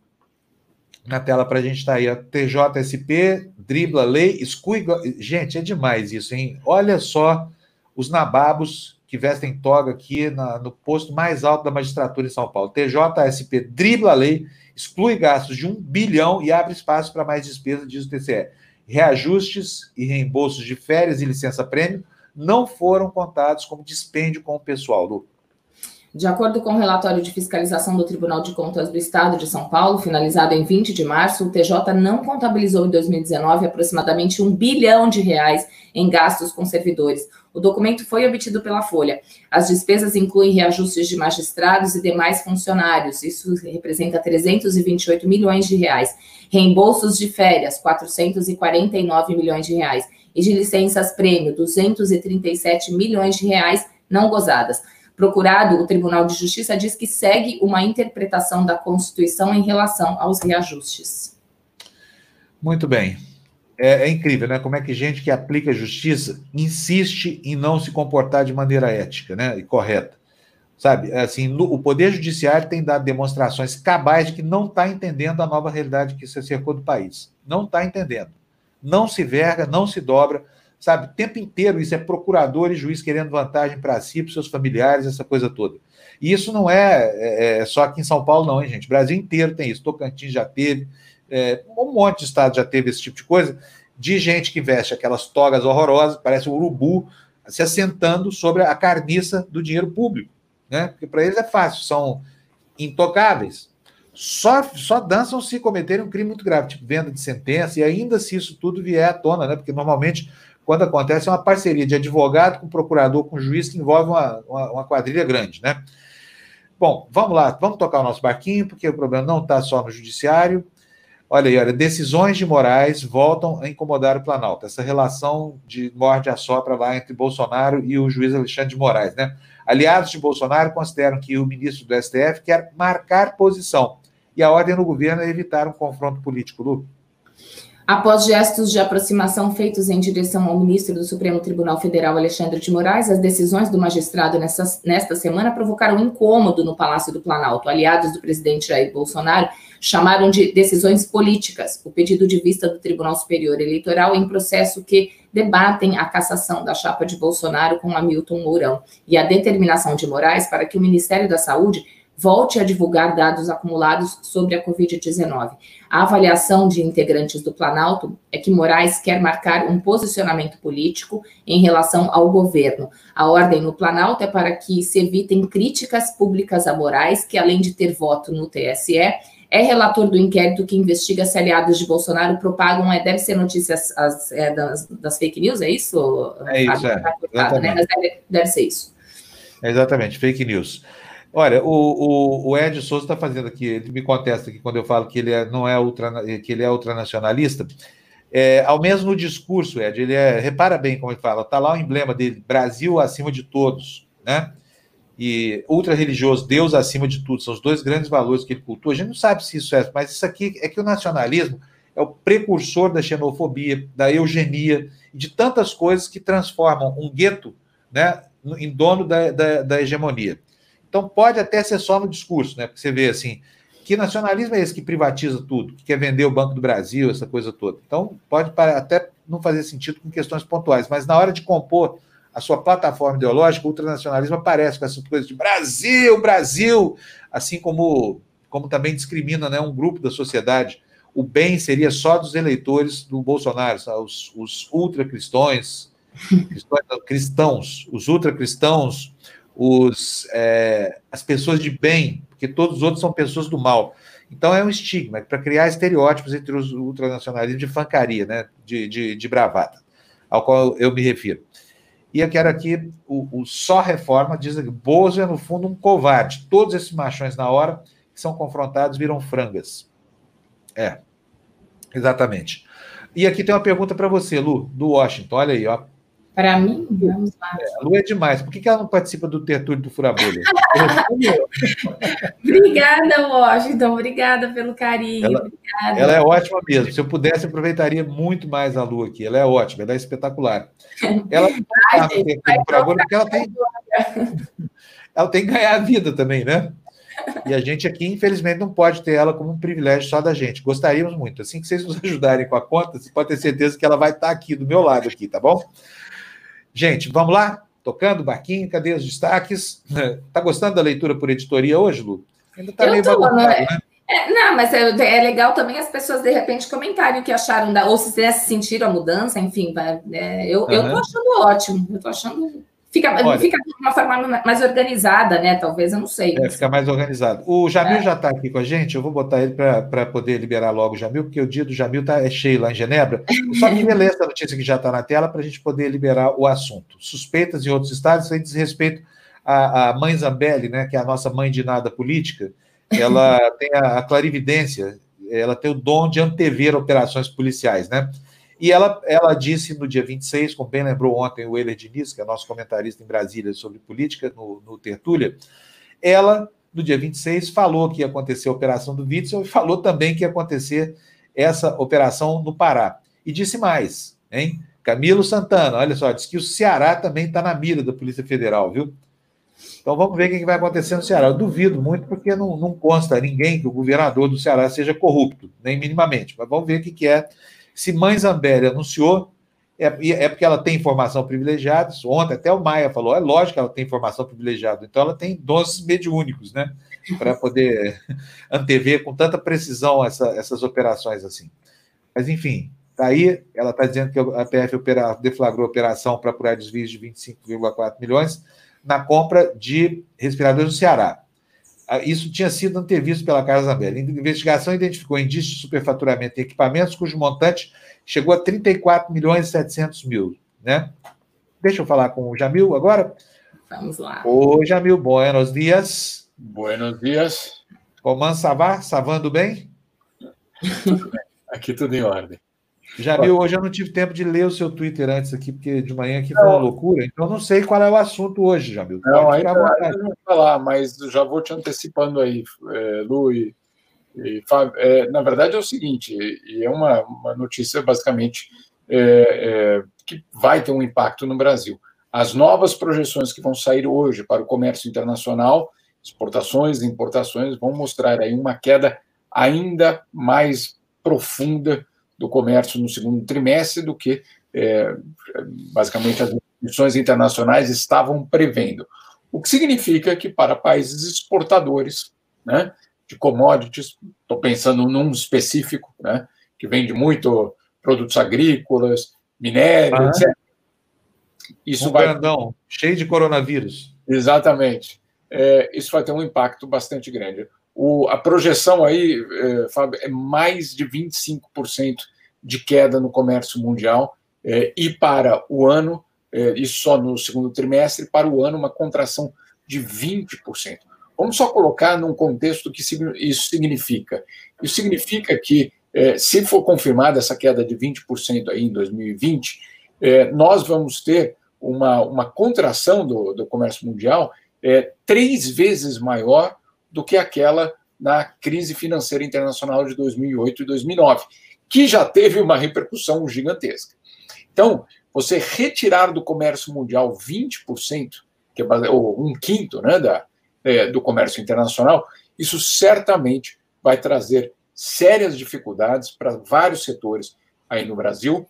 Na tela para a gente estar tá aí, a TJSP, dribla lei, escuiga. Gente, é demais isso, hein? Olha só os nababos que vestem toga aqui na, no posto mais alto da magistratura em São Paulo. TJSP dribla a lei, exclui gastos de um bilhão e abre espaço para mais despesas, diz o TCE. Reajustes e reembolsos de férias e licença-prêmio não foram contados como dispêndio com o pessoal, Lu. De acordo com o relatório de fiscalização do Tribunal de Contas do Estado de São Paulo, finalizado em 20 de março, o TJ não contabilizou em 2019 aproximadamente um bilhão de reais em gastos com servidores. O documento foi obtido pela Folha. As despesas incluem reajustes de magistrados e demais funcionários, isso representa 328 milhões de reais. Reembolsos de férias, 449 milhões de reais. E de licenças prêmio, 237 milhões de reais não gozadas procurado, o Tribunal de Justiça diz que segue uma interpretação da Constituição em relação aos reajustes. Muito bem. É, é, incrível, né? Como é que gente que aplica justiça insiste em não se comportar de maneira ética, né? E correta. Sabe, assim, o Poder Judiciário tem dado demonstrações cabais de que não está entendendo a nova realidade que se cercou do país. Não está entendendo. Não se verga, não se dobra sabe? O tempo inteiro isso é procurador e juiz querendo vantagem para si, para seus familiares, essa coisa toda. E isso não é, é, é só aqui em São Paulo, não, hein, gente? O Brasil inteiro tem isso. Tocantins já teve, é, um monte de estado já teve esse tipo de coisa, de gente que veste aquelas togas horrorosas, parece um urubu, se assentando sobre a carniça do dinheiro público, né? Porque para eles é fácil, são intocáveis. Só, só dançam se cometerem um crime muito grave, tipo venda de sentença, e ainda se isso tudo vier à tona, né? Porque normalmente, quando acontece, é uma parceria de advogado com procurador, com juiz, que envolve uma, uma, uma quadrilha grande, né? Bom, vamos lá, vamos tocar o nosso barquinho, porque o problema não está só no judiciário. Olha aí, olha, decisões de Moraes voltam a incomodar o Planalto. Essa relação de morde a sopra lá entre Bolsonaro e o juiz Alexandre de Moraes, né? Aliados de Bolsonaro consideram que o ministro do STF quer marcar posição e a ordem no governo é evitar um confronto político. Lu? Após gestos de aproximação feitos em direção ao ministro do Supremo Tribunal Federal, Alexandre de Moraes, as decisões do magistrado nessa, nesta semana provocaram incômodo no Palácio do Planalto. Aliados do presidente Jair Bolsonaro chamaram de decisões políticas o pedido de vista do Tribunal Superior Eleitoral em processo que debatem a cassação da chapa de Bolsonaro com Hamilton Mourão e a determinação de Moraes para que o Ministério da Saúde volte a divulgar dados acumulados sobre a Covid-19. A avaliação de integrantes do Planalto é que Moraes quer marcar um posicionamento político em relação ao governo. A ordem no Planalto é para que se evitem críticas públicas a Moraes, que além de ter voto no TSE, é relator do inquérito que investiga se aliados de Bolsonaro propagam, é, deve ser notícias as, é, das, das, fake news, é isso? É isso, é. Tá né? Deve, deve ser isso. Exatamente, fake news. Olha, o, o, o Ed Souza está fazendo aqui, ele me contesta aqui quando eu falo que ele é, não é ultra, que ele é ultranacionalista. É, ao menos no discurso, Ed, ele é, repara bem como ele fala, está lá o emblema dele, Brasil acima de todos, né? E ultra-religioso, Deus acima de tudo, são os dois grandes valores que ele cultua. A gente não sabe se isso é, mas isso aqui é que o nacionalismo é o precursor da xenofobia, da eugenia de tantas coisas que transformam um gueto né, em dono da, da, da hegemonia. Então pode até ser só no discurso, né? Porque você vê assim, que nacionalismo é esse que privatiza tudo, que quer vender o Banco do Brasil, essa coisa toda. Então pode até não fazer sentido com questões pontuais, mas na hora de compor a sua plataforma ideológica, o ultranacionalismo aparece com essas coisas de Brasil, Brasil, assim como, como também discrimina né, um grupo da sociedade. O bem seria só dos eleitores do Bolsonaro, os, os ultracristãos, cristãos, os ultracristãos, os, é, as pessoas de bem, porque todos os outros são pessoas do mal. Então é um estigma para criar estereótipos entre os ultranacionalistas de fancaria, né, de, de, de, bravata, ao qual eu me refiro. E eu quero aqui, o, o Só Reforma diz que Bozo é, no fundo, um covarde. Todos esses machões, na hora que são confrontados, viram frangas. É, exatamente. E aqui tem uma pergunta para você, Lu, do Washington. Olha aí, ó. Para mim, vamos lá. É, a Lu é demais. Por que, que ela não participa do Tertúlio do Furabolha? obrigada, Washington. Obrigada pelo carinho. Ela, ela, é ótima mesmo. Se eu pudesse, aproveitaria muito mais a Lu aqui. Ela é ótima, ela é espetacular. Ela do Furabolha porque ela tem, ela tem que ganhar a vida também, né? E a gente aqui, infelizmente, não pode ter ela como um privilégio só da gente. Gostaríamos muito. Assim que vocês nos ajudarem com a conta, você pode ter certeza que ela vai estar aqui do meu lado aqui, tá bom? Gente, vamos lá? Tocando barquinho, cadê os destaques? Tá gostando da leitura por editoria hoje, Lu? Ainda tá Eu meio tô, né? né? É, não, mas é, é, legal também as pessoas de repente comentarem o que acharam da, ou se, se sentiram a mudança, enfim. É, eu, uhum. eu tô achando ótimo, eu tô achando Fica, Olha, fica de uma forma mais organizada, né? Talvez, eu não sei. É, fica mais organizado. O Jamil é. já está aqui com a gente, eu vou botar ele para poder liberar logo o Jamil, porque o dia do Jamil tá, é cheio lá em Genebra. Só que ler essa notícia que já está na tela para a gente poder liberar o assunto. Suspeitas em outros estados, isso aí diz respeito à, à mãe Zambelli, né, que é a nossa mãe de nada política. Ela tem a, a clarividência, ela tem o dom de antever operações policiais, né? E ela, ela disse no dia 26, como bem lembrou ontem o Euler Diniz, que é nosso comentarista em Brasília sobre política, no, no Tertúlia, ela, no dia 26, falou que ia acontecer a operação do Witzel e falou também que ia acontecer essa operação no Pará. E disse mais, hein? Camilo Santana, olha só, disse que o Ceará também está na mira da Polícia Federal, viu? Então vamos ver o que vai acontecer no Ceará. Eu duvido muito, porque não, não consta a ninguém que o governador do Ceará seja corrupto, nem minimamente. Mas vamos ver o que, que é se Mãe Zambelli anunciou, É, é porque ela tem informação privilegiada. Ontem até o Maia falou, é lógico que ela tem informação privilegiada, então ela tem dons mediúnicos, né? Para poder antever com tanta precisão essa, essas operações assim. Mas, enfim, tá aí, ela está dizendo que a PF opera, deflagrou operação para apurar desvios de 25,4 milhões na compra de respiradores no Ceará. Ah, isso tinha sido antevisto pela Casa Bela. A investigação identificou indícios de superfaturamento em equipamentos cujo montante chegou a 34 milhões e 700 mil. Né? Deixa eu falar com o Jamil agora. Vamos lá. Ô, Jamil, buenos dias. Buenos dias. Como Savá? Savando bem? Aqui tudo em ordem. Jamil, hoje eu não tive tempo de ler o seu Twitter antes aqui, porque de manhã aqui foi uma loucura, então não sei qual é o assunto hoje, Jamil. Não, ainda, ainda não vou falar, mas já vou te antecipando aí, é, Lu e, e Fábio. É, na verdade é o seguinte, e é uma, uma notícia basicamente é, é, que vai ter um impacto no Brasil. As novas projeções que vão sair hoje para o comércio internacional, exportações e importações, vão mostrar aí uma queda ainda mais profunda do comércio no segundo trimestre do que é, basicamente as instituições internacionais estavam prevendo. O que significa que para países exportadores né, de commodities, estou pensando num específico, né, que vende muito produtos agrícolas, minério, ah, etc. Isso um vai. Grandão, cheio de coronavírus. Exatamente. É, isso vai ter um impacto bastante grande. O, a projeção aí, é, Fábio, é mais de 25% de queda no comércio mundial é, e para o ano, é, isso só no segundo trimestre, para o ano uma contração de 20%. Vamos só colocar num contexto que isso significa. Isso significa que, é, se for confirmada essa queda de 20% aí em 2020, é, nós vamos ter uma, uma contração do, do comércio mundial é, três vezes maior do que aquela na crise financeira internacional de 2008 e 2009, que já teve uma repercussão gigantesca. Então, você retirar do comércio mundial 20%, que é ou um quinto né, da, é, do comércio internacional, isso certamente vai trazer sérias dificuldades para vários setores aí no Brasil,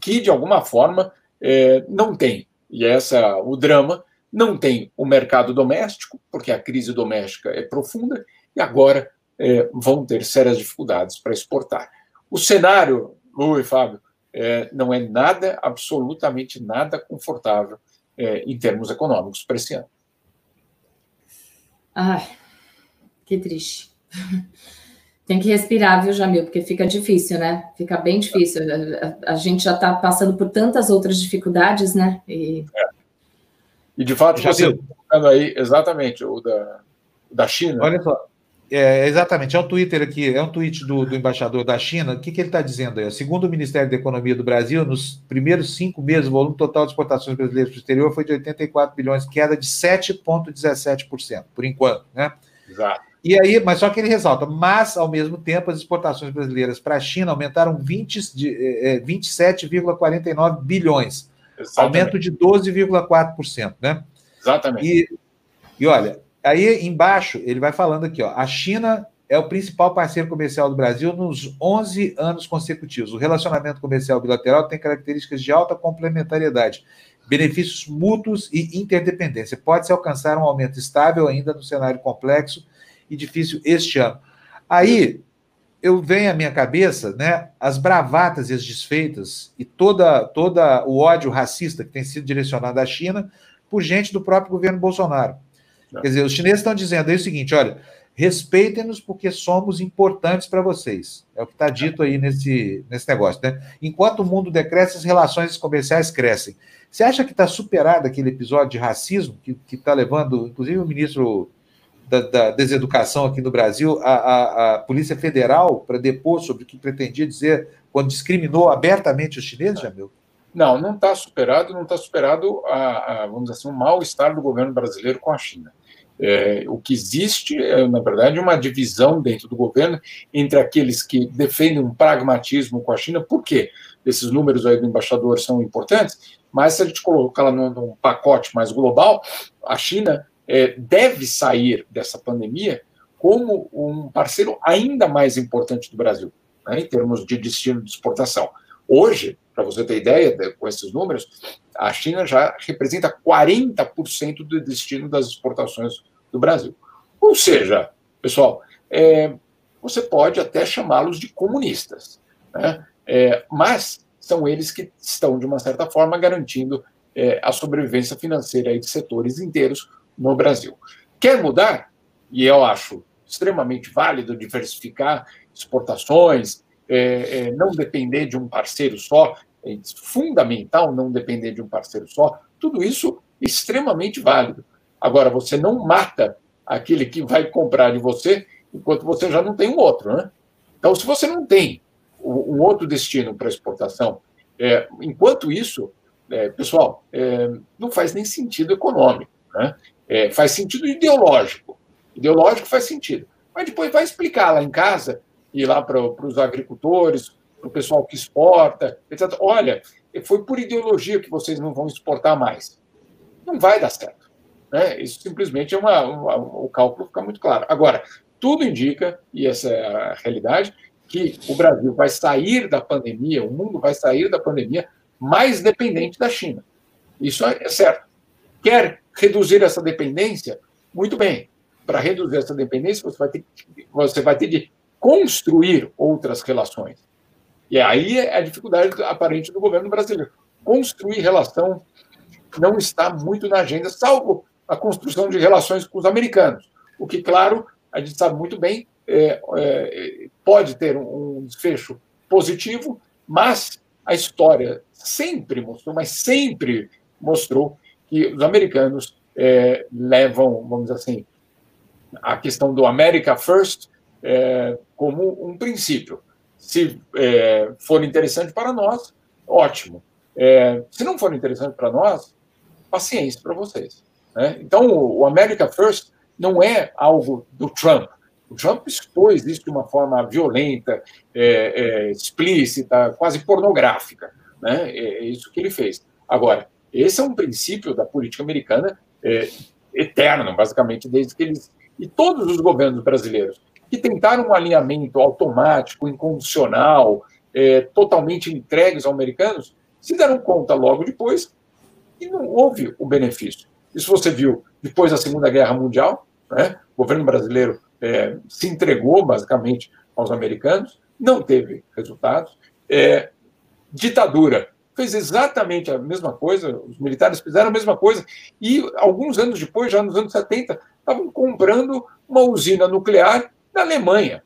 que de alguma forma é, não tem, e essa o drama, não tem o mercado doméstico, porque a crise doméstica é profunda, e agora é, vão ter sérias dificuldades para exportar. O cenário, Lu e Fábio, é, não é nada, absolutamente nada confortável é, em termos econômicos para esse ano. Ai, que triste. Tem que respirar, viu, Jamil? Porque fica difícil, né? Fica bem difícil. A, a, a gente já está passando por tantas outras dificuldades, né? E, é. E de fato, já você está aí, exatamente, o da, da China. Olha só, é, exatamente, é um Twitter aqui, é um tweet do, do embaixador da China. O que, que ele está dizendo aí? Segundo o Ministério da Economia do Brasil, nos primeiros cinco meses, o volume total de exportações brasileiras para o exterior foi de 84 bilhões, queda de 7,17%, por enquanto, né? Exato. E aí, mas só que ele ressalta, mas ao mesmo tempo as exportações brasileiras para a China aumentaram 20, de, é, 27,49 bilhões, Exatamente. aumento de 12,4%, né? Exatamente. E, e olha, Aí embaixo ele vai falando aqui, ó, a China é o principal parceiro comercial do Brasil nos 11 anos consecutivos. O relacionamento comercial bilateral tem características de alta complementariedade, benefícios mútuos e interdependência. Pode-se alcançar um aumento estável ainda no cenário complexo e difícil este ano. Aí eu venho à minha cabeça, né, as bravatas e as desfeitas e toda toda o ódio racista que tem sido direcionado à China por gente do próprio governo Bolsonaro. Quer dizer, os chineses estão dizendo aí o seguinte: olha, respeitem-nos porque somos importantes para vocês. É o que está dito aí nesse, nesse negócio. Né? Enquanto o mundo decresce, as relações comerciais crescem. Você acha que está superado aquele episódio de racismo que está levando, inclusive, o ministro da, da, Deseducação aqui no Brasil, a, a, a Polícia Federal, para depor sobre o que pretendia dizer quando discriminou abertamente os chineses, Jamil? Não, não está superado, não está superado, a, a, vamos dizer assim, o mal-estar do governo brasileiro com a China. É, o que existe é, na verdade, uma divisão dentro do governo entre aqueles que defendem um pragmatismo com a China, por quê? Esses números aí do embaixador são importantes, mas se a gente colocar lá num, num pacote mais global, a China é, deve sair dessa pandemia como um parceiro ainda mais importante do Brasil, né, em termos de destino de exportação. Hoje, para você ter ideia com esses números, a China já representa 40% do destino das exportações do Brasil. Ou seja, pessoal, é, você pode até chamá-los de comunistas, né? é, mas são eles que estão, de uma certa forma, garantindo é, a sobrevivência financeira de setores inteiros no Brasil. Quer mudar? E eu acho extremamente válido diversificar exportações, é, é, não depender de um parceiro só, é fundamental não depender de um parceiro só, tudo isso extremamente válido. Agora, você não mata aquele que vai comprar de você enquanto você já não tem um outro. Né? Então, se você não tem um outro destino para exportação, é, enquanto isso, é, pessoal, é, não faz nem sentido econômico. Né? É, faz sentido ideológico. Ideológico faz sentido. Mas depois vai explicar lá em casa e lá para os agricultores, para o pessoal que exporta, etc. Olha, foi por ideologia que vocês não vão exportar mais. Não vai dar certo. Né? Isso simplesmente é uma, uma, o cálculo fica muito claro. Agora, tudo indica, e essa é a realidade, que o Brasil vai sair da pandemia, o mundo vai sair da pandemia mais dependente da China. Isso é certo. Quer reduzir essa dependência? Muito bem. Para reduzir essa dependência, você vai ter, você vai ter de construir outras relações. E aí é a dificuldade aparente do governo brasileiro. Construir relação não está muito na agenda, salvo a construção de relações com os americanos. O que, claro, a gente sabe muito bem, é, é, pode ter um, um desfecho positivo, mas a história sempre mostrou, mas sempre mostrou que os americanos é, levam, vamos dizer assim, a questão do America First é, como um princípio. Se é, for interessante para nós, ótimo. É, se não for interessante para nós, paciência para vocês. Né? Então, o America First não é algo do Trump. O Trump expôs isso de uma forma violenta, é, é, explícita, quase pornográfica. Né? É, isso que ele fez. Agora, esse é um princípio da política americana é, eterno, basicamente, desde que eles. E todos os governos brasileiros que tentaram um alinhamento automático, incondicional, é, totalmente entregues aos americanos, se deram conta logo depois que não houve o benefício. Isso você viu depois da Segunda Guerra Mundial, né? o governo brasileiro é, se entregou basicamente aos americanos, não teve resultados. É, ditadura fez exatamente a mesma coisa, os militares fizeram a mesma coisa, e alguns anos depois, já nos anos 70, estavam comprando uma usina nuclear na Alemanha,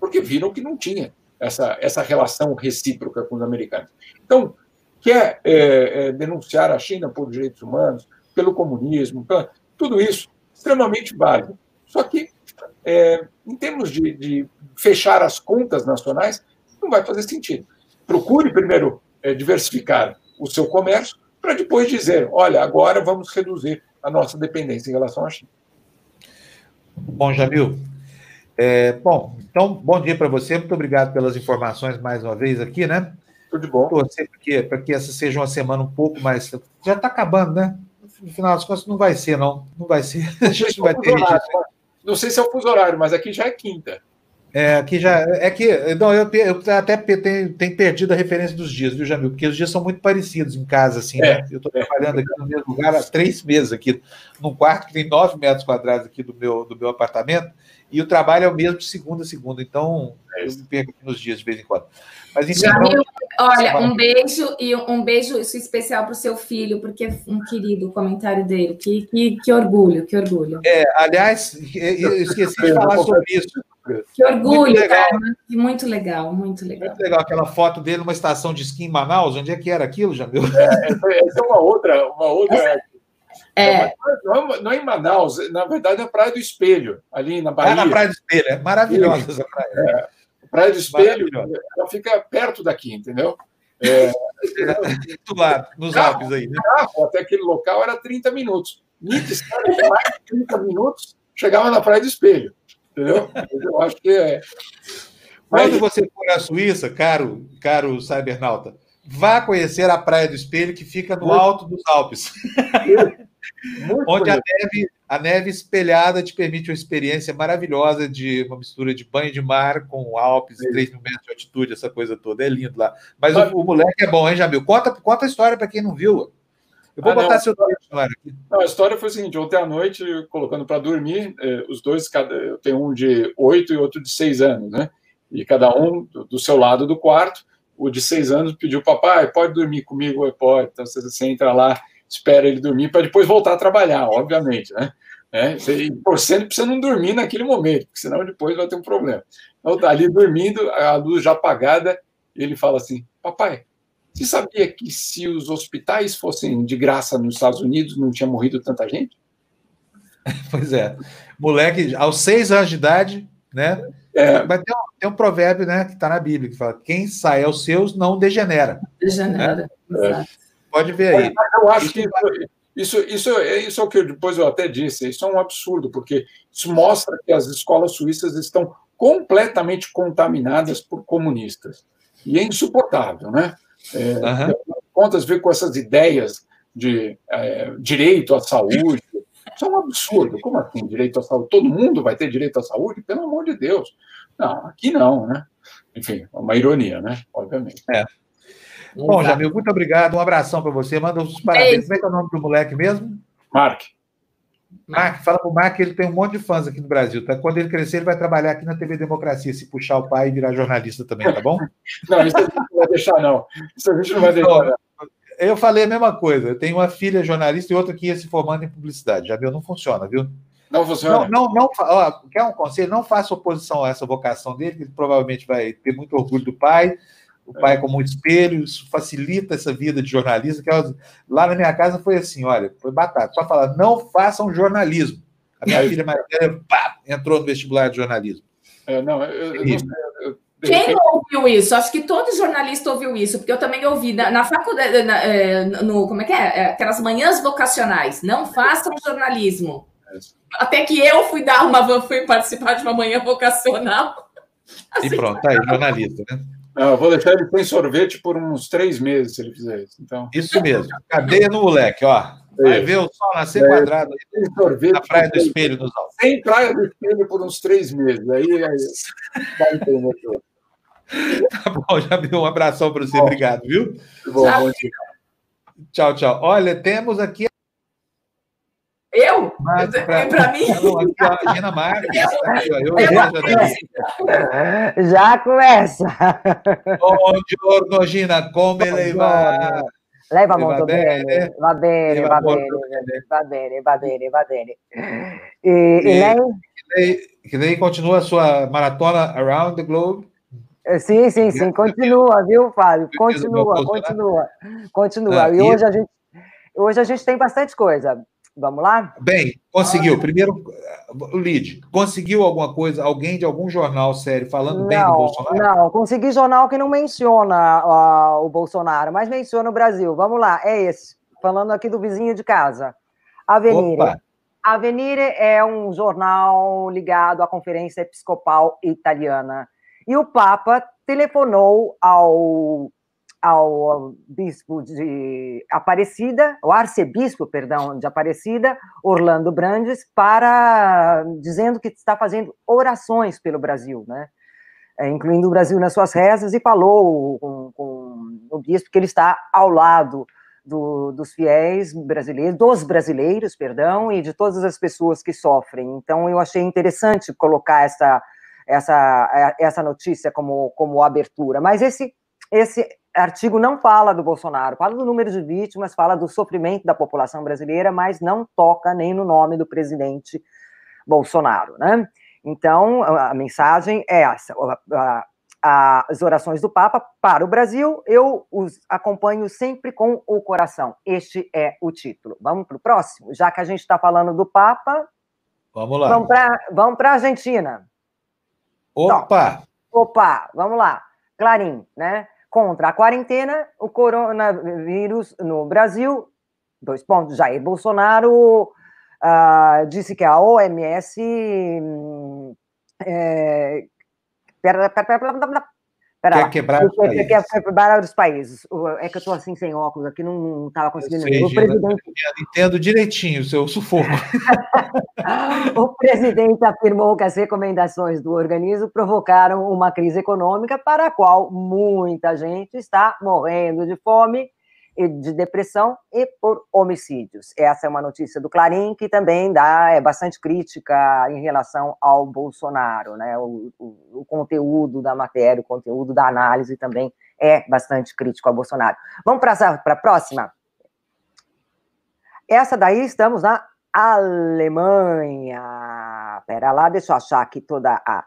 porque viram que não tinha essa, essa relação recíproca com os americanos. Então, quer é, é, denunciar a China por direitos humanos, pelo comunismo, tudo isso extremamente válido. Só que, é, em termos de, de, fechar as contas nacionais, não vai fazer sentido. Procure primeiro diversificar o seu comércio, para depois dizer: olha, agora vamos reduzir a nossa dependência em relação à China. Bom, Jamil. É, bom, então, bom dia para você. Muito obrigado pelas informações mais uma vez aqui, né? Tudo de bom. Torcer para que essa seja uma semana um pouco mais. Já está acabando, né? no final das contas, não vai ser, não. Não vai ser. Não a gente não vai ter horário, Não sei se é o fuso horário, mas aqui já é quinta. É, aqui já. É que. Não, eu, eu até tenho, tenho perdido a referência dos dias, viu, Jamil? Porque os dias são muito parecidos em casa, assim, é, né? Eu estou é. trabalhando aqui no mesmo lugar há três meses aqui, num quarto que tem nove metros quadrados aqui do meu, do meu apartamento, e o trabalho é o mesmo de segunda a segunda, então é eu me perco nos dias de vez em quando. Mas enfim, Jamil, olha, um beijo e um beijo especial para o seu filho, porque é um querido o comentário dele. Que, que, que orgulho, que orgulho. É, aliás, eu esqueci de falar sobre isso. Que orgulho, muito legal. cara. Muito legal, muito legal. Muito legal aquela foto dele numa estação de esqui em Manaus. Onde é que era aquilo, Jamil? É, essa é uma outra, uma outra. É. Não, não, é em Manaus, na verdade é a Praia do Espelho, ali na Bahia. É na Praia do Espelho, é maravilhosa essa praia. É. Praia do Espelho, ela fica perto daqui, entendeu? É, do lado, nos Alpes aí, né? Carro, até aquele local era 30 minutos. Nietzsche, mais de 30 minutos, chegava na Praia do Espelho, entendeu? Eu acho que é. Mas... Quando você for à Suíça, caro, caro cybernauta, vá conhecer a Praia do Espelho, que fica no alto dos Alpes. Muito onde a neve, a neve espelhada te permite uma experiência maravilhosa de uma mistura de banho de mar com Alpes, Sim. 3 mil metros de altitude, essa coisa toda. É lindo lá. Mas o, o, moleque é bom, hein, Jamil? Conta, conta a história para quem não viu. Eu vou ah, botar não, seu história aqui. Não, a história foi o seguinte: ontem à noite, colocando para dormir, eh, os dois, cada, eu tenho um de oito e outro de seis anos, né? E cada um do, do seu lado do quarto. O de seis anos pediu, papai, pode dormir comigo? Eu, pode. Então você, você entra lá, espera ele dormir para depois voltar a trabalhar, obviamente, né? É, você, torcendo para você não dormir naquele momento, porque senão depois vai ter um problema. Então, tá ali dormindo, a luz já apagada, ele fala assim: Papai, você sabia que se os hospitais fossem de graça nos Estados Unidos, não tinha morrido tanta gente? Pois é. Moleque, aos seis anos de idade, né? É. Mas tem um, tem um provérbio né, que está na Bíblia que fala: quem sai aos seus não degenera. Degenera. Né? Pode ver aí. eu acho que isso, isso, isso é o que depois eu até disse, isso é um absurdo, porque isso mostra que as escolas suíças estão completamente contaminadas por comunistas. E é insuportável, né? É, uhum. Contas ver com essas ideias de é, direito à saúde. Isso é um absurdo. Como assim, direito à saúde? Todo mundo vai ter direito à saúde? Pelo amor de Deus. Não, aqui não, né? Enfim, é uma ironia, né? Obviamente. É. Bom, Jamil, muito obrigado. Um abração para você. Manda os parabéns. Como é que é o nome do moleque mesmo? Mark. Mark, fala pro Mark que ele tem um monte de fãs aqui no Brasil, tá? Quando ele crescer, ele vai trabalhar aqui na TV Democracia, se puxar o pai e virar jornalista também, tá bom? não, isso a gente não vai deixar, não. Isso a gente não vai deixar, não. Eu falei a mesma coisa. Eu tenho uma filha jornalista e outra que ia se formando em publicidade. Já viu? Não funciona, viu? Não funciona. Não, não, não ó, quer um conselho? Não faça oposição a essa vocação dele, que ele provavelmente vai ter muito orgulho do pai o pai como um espelho, isso facilita essa vida de jornalista. Que lá na minha casa foi assim: olha, foi batata. Só falar, não façam jornalismo. A minha filha mais velha entrou no vestibular de jornalismo. É, não, eu, eu, eu, Quem ouviu isso? Acho que todo jornalista ouviu isso, porque eu também ouvi na, na faculdade, na, é, no, como é que é? é? Aquelas manhãs vocacionais. Não façam jornalismo. Até que eu fui dar uma, fui participar de uma manhã vocacional. Assim, e pronto, tá aí, jornalista, né? Não, eu vou deixar ele sem sorvete por uns três meses, se ele fizer isso. Então... Isso mesmo. Cadeia no moleque, ó. Vai ver o sol nascer é, quadrado aí, sorvete, na Praia do Espelho nos Alpes. Sem Praia do Espelho por uns três meses. Aí, aí vai entender tudo. Tá bom, já viu. Um abração para você. Bom, Obrigado, viu? Bom, bom dia. Tchau, tchau. Olha, temos aqui eu? Para mim? Não, aqui, ó, Gina Marques. Eu, eu, eu, Já começa. Buongiorno, Gina, come lei va? Lei va molto bene, va bene, va bene, va bene, va bene, va bene. E, e, e lei? lei? Que lei continua a sua maratona around the globe? Sim, sim, sim, continua, viu, Fábio? Continua, continua, continua. E hoje a gente, hoje a gente tem bastante coisa. Vamos lá? Bem, conseguiu. Primeiro, o lead. Conseguiu alguma coisa, alguém de algum jornal sério falando não, bem do Bolsonaro? Não, consegui jornal que não menciona uh, o Bolsonaro, mas menciona o Brasil. Vamos lá, é esse. Falando aqui do vizinho de casa. Avenida. Opa. Avenire é um jornal ligado à Conferência Episcopal Italiana. E o Papa telefonou ao ao bispo de Aparecida, o arcebispo, perdão, de Aparecida, Orlando Brandes, para dizendo que está fazendo orações pelo Brasil, né? É, incluindo o Brasil nas suas rezas, e falou com, com o bispo que ele está ao lado do, dos fiéis brasileiros, dos brasileiros, perdão, e de todas as pessoas que sofrem. Então, eu achei interessante colocar essa, essa, essa notícia como, como abertura. Mas esse, esse artigo não fala do Bolsonaro, fala do número de vítimas, fala do sofrimento da população brasileira, mas não toca nem no nome do presidente Bolsonaro, né? Então, a mensagem é essa: as orações do Papa para o Brasil, eu os acompanho sempre com o coração. Este é o título. Vamos para o próximo? Já que a gente está falando do Papa, vamos lá. Vamos para a Argentina. Opa! Então, opa, vamos lá. Clarim, né? contra a quarentena, o coronavírus no Brasil, dois pontos, Jair Bolsonaro uh, disse que a OMS é, Pera quer lá. quebrar os países. Quer quebrar os países. É que eu estou assim sem óculos aqui, não estava conseguindo ver. O presidente... Entendo direitinho o seu sufoco. o presidente afirmou que as recomendações do organismo provocaram uma crise econômica para a qual muita gente está morrendo de fome de depressão e por homicídios. Essa é uma notícia do Clarim que também dá é bastante crítica em relação ao Bolsonaro, né? O, o, o conteúdo da matéria, o conteúdo da análise também é bastante crítico ao Bolsonaro. Vamos para a próxima. Essa daí estamos na Alemanha. Pera lá, deixa eu achar aqui toda a.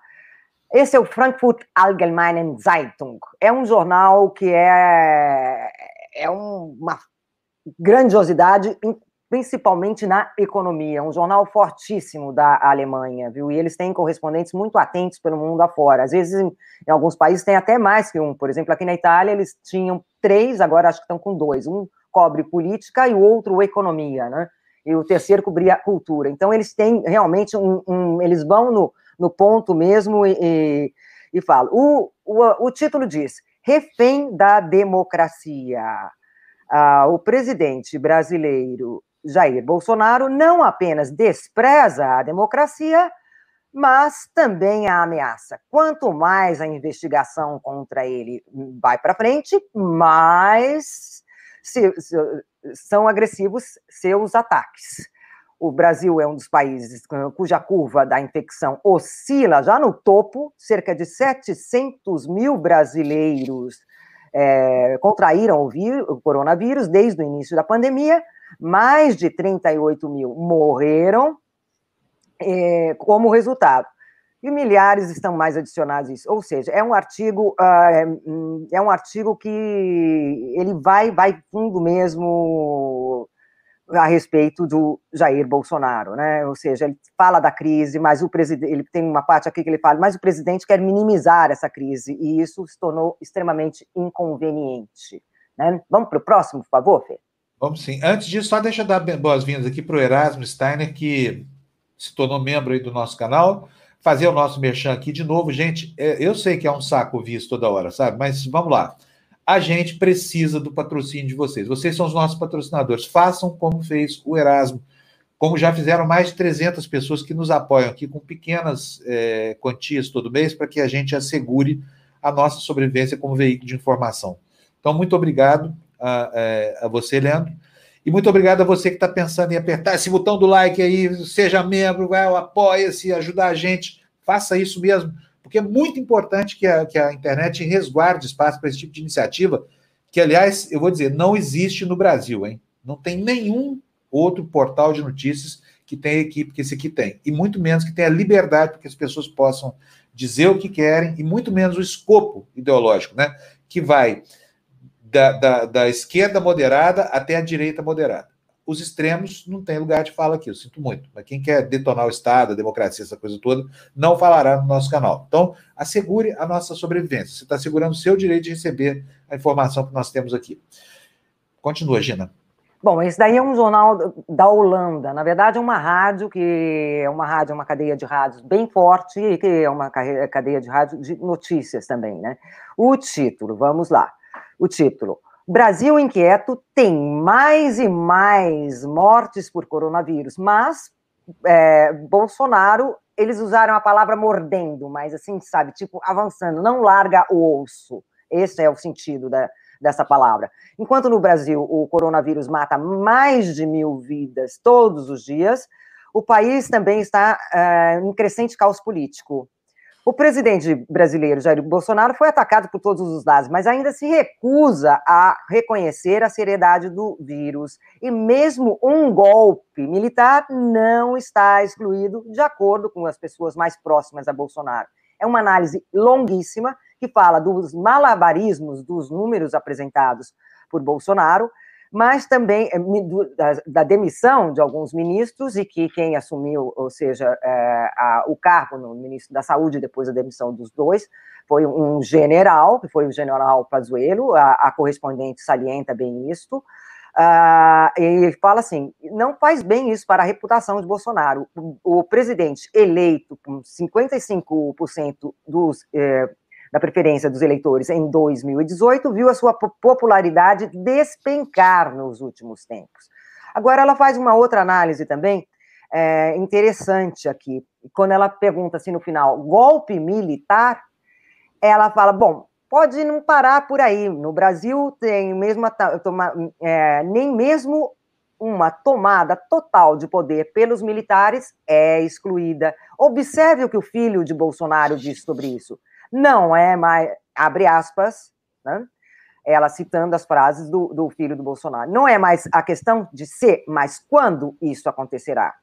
Esse é o Frankfurt Allgemeine Zeitung. É um jornal que é é uma grandiosidade, principalmente na economia. Um jornal fortíssimo da Alemanha, viu? E eles têm correspondentes muito atentos pelo mundo afora. Às vezes, em, em alguns países, tem até mais que um. Por exemplo, aqui na Itália, eles tinham três, agora acho que estão com dois. Um cobre política e o outro economia, né? E o terceiro cobria cultura. Então, eles têm realmente um. um eles vão no, no ponto mesmo e, e, e falam. O, o, o título diz: refém da democracia. Ah, o presidente brasileiro Jair Bolsonaro não apenas despreza a democracia, mas também a ameaça. Quanto mais a investigação contra ele vai para frente, mais se, se, são agressivos seus ataques. O Brasil é um dos países cuja curva da infecção oscila já no topo. Cerca de 700 mil brasileiros é, contraíram o, vírus, o coronavírus desde o início da pandemia. Mais de 38 mil morreram é, como resultado. E milhares estão mais adicionados a isso. Ou seja, é um artigo, uh, é um artigo que ele vai, vai fundo mesmo a respeito do Jair Bolsonaro, né? Ou seja, ele fala da crise, mas o presidente, ele tem uma parte aqui que ele fala, mas o presidente quer minimizar essa crise e isso se tornou extremamente inconveniente. Né? Vamos para o próximo, por favor, Fê? Vamos sim. Antes disso, só deixa eu dar boas-vindas aqui para o Erasmo Steiner, que se tornou membro aí do nosso canal. Fazer o nosso merchan aqui de novo. Gente, é, eu sei que é um saco visto toda hora, sabe? Mas vamos lá a gente precisa do patrocínio de vocês. Vocês são os nossos patrocinadores. Façam como fez o Erasmo, como já fizeram mais de 300 pessoas que nos apoiam aqui com pequenas é, quantias todo mês para que a gente assegure a nossa sobrevivência como veículo de informação. Então, muito obrigado a, a, é, a você, Leandro. E muito obrigado a você que está pensando em apertar esse botão do like aí, seja membro, vai, apoia-se, ajudar a gente. Faça isso mesmo porque é muito importante que a, que a internet resguarde espaço para esse tipo de iniciativa, que, aliás, eu vou dizer, não existe no Brasil, hein? Não tem nenhum outro portal de notícias que tenha equipe que esse aqui tem, e muito menos que tenha liberdade para que as pessoas possam dizer o que querem, e muito menos o escopo ideológico, né? Que vai da, da, da esquerda moderada até a direita moderada os extremos não tem lugar de fala aqui, eu sinto muito. Mas quem quer detonar o Estado, a democracia, essa coisa toda, não falará no nosso canal. Então, assegure a nossa sobrevivência. Você está assegurando o seu direito de receber a informação que nós temos aqui. Continua, Gina. Bom, esse daí é um jornal da Holanda. Na verdade, é uma rádio que é uma rádio, uma cadeia de rádios bem forte e que é uma cadeia de rádio de notícias também, né? O título, vamos lá. O título: Brasil inquieto tem mais e mais mortes por coronavírus, mas é, Bolsonaro, eles usaram a palavra mordendo, mas assim, sabe, tipo, avançando, não larga o osso. Esse é o sentido da, dessa palavra. Enquanto no Brasil o coronavírus mata mais de mil vidas todos os dias, o país também está é, em crescente caos político. O presidente brasileiro Jair Bolsonaro foi atacado por todos os lados, mas ainda se recusa a reconhecer a seriedade do vírus. E mesmo um golpe militar não está excluído, de acordo com as pessoas mais próximas a Bolsonaro. É uma análise longuíssima que fala dos malabarismos dos números apresentados por Bolsonaro, mas também eh, da, da, demissão de alguns ministros e que quem assumiu, ou seja, é, a, o cargo no ministro da Saúde depois da demissão dos dois, foi um general, que foi o general Pazuello, a, a correspondente salienta bem isto, uh, e fala assim, não faz bem isso para a reputação de Bolsonaro. O, o presidente eleito com 55% dos... Eh, da preferência dos eleitores em 2018, viu a sua popularidade despencar nos últimos tempos. Agora, ela faz uma outra análise também é, interessante aqui, quando ela pergunta assim no final, golpe militar, ela fala, bom, pode não parar por aí. No Brasil tem mesmo é, nem mesmo uma tomada total de poder pelos militares é excluída. Observe o que o filho de Bolsonaro disse sobre isso. Não é mais, abre aspas, né? ela citando as frases do, do filho do Bolsonaro. Não é mais a questão de ser, mas quando isso acontecerá.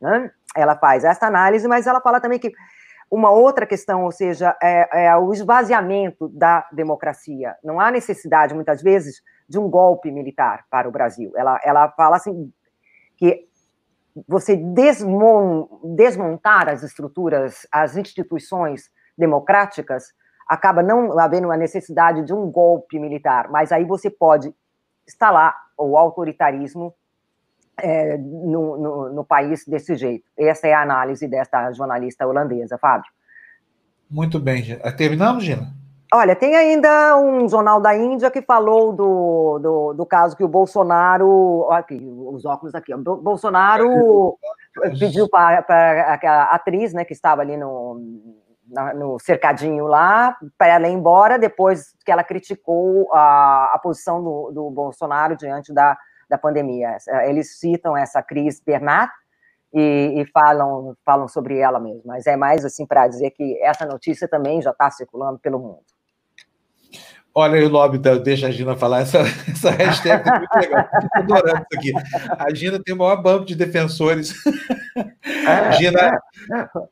Né? Ela faz essa análise, mas ela fala também que uma outra questão, ou seja, é, é, o esvaziamento da democracia. Não há necessidade, muitas vezes, de um golpe militar para o Brasil. Ela, ela fala assim que você desmon, desmontar as estruturas, as instituições democráticas, acaba não havendo a necessidade de um golpe militar, mas aí você pode instalar o autoritarismo é, no, no, no, país desse jeito. Essa é a análise desta jornalista holandesa, Fábio. Muito bem, terminamos, Gina? Olha, tem ainda um jornal da Índia que falou do, do, do caso que o Bolsonaro. Aqui, os óculos aqui. O Bolsonaro pediu para a atriz, né, que estava ali no, no cercadinho lá, para ela ir embora, depois que ela criticou a, a posição do, do Bolsonaro diante da, da pandemia. Eles citam essa Cris Bernat e, e, falam, falam sobre ela mesmo, mas é mais assim para dizer que essa notícia também já está circulando pelo mundo. Olha aí o lobby, deixa a Gina falar, essa, essa hashtag é muito legal, estou adorando isso aqui. A Gina tem o maior banco de defensores. É. Gina,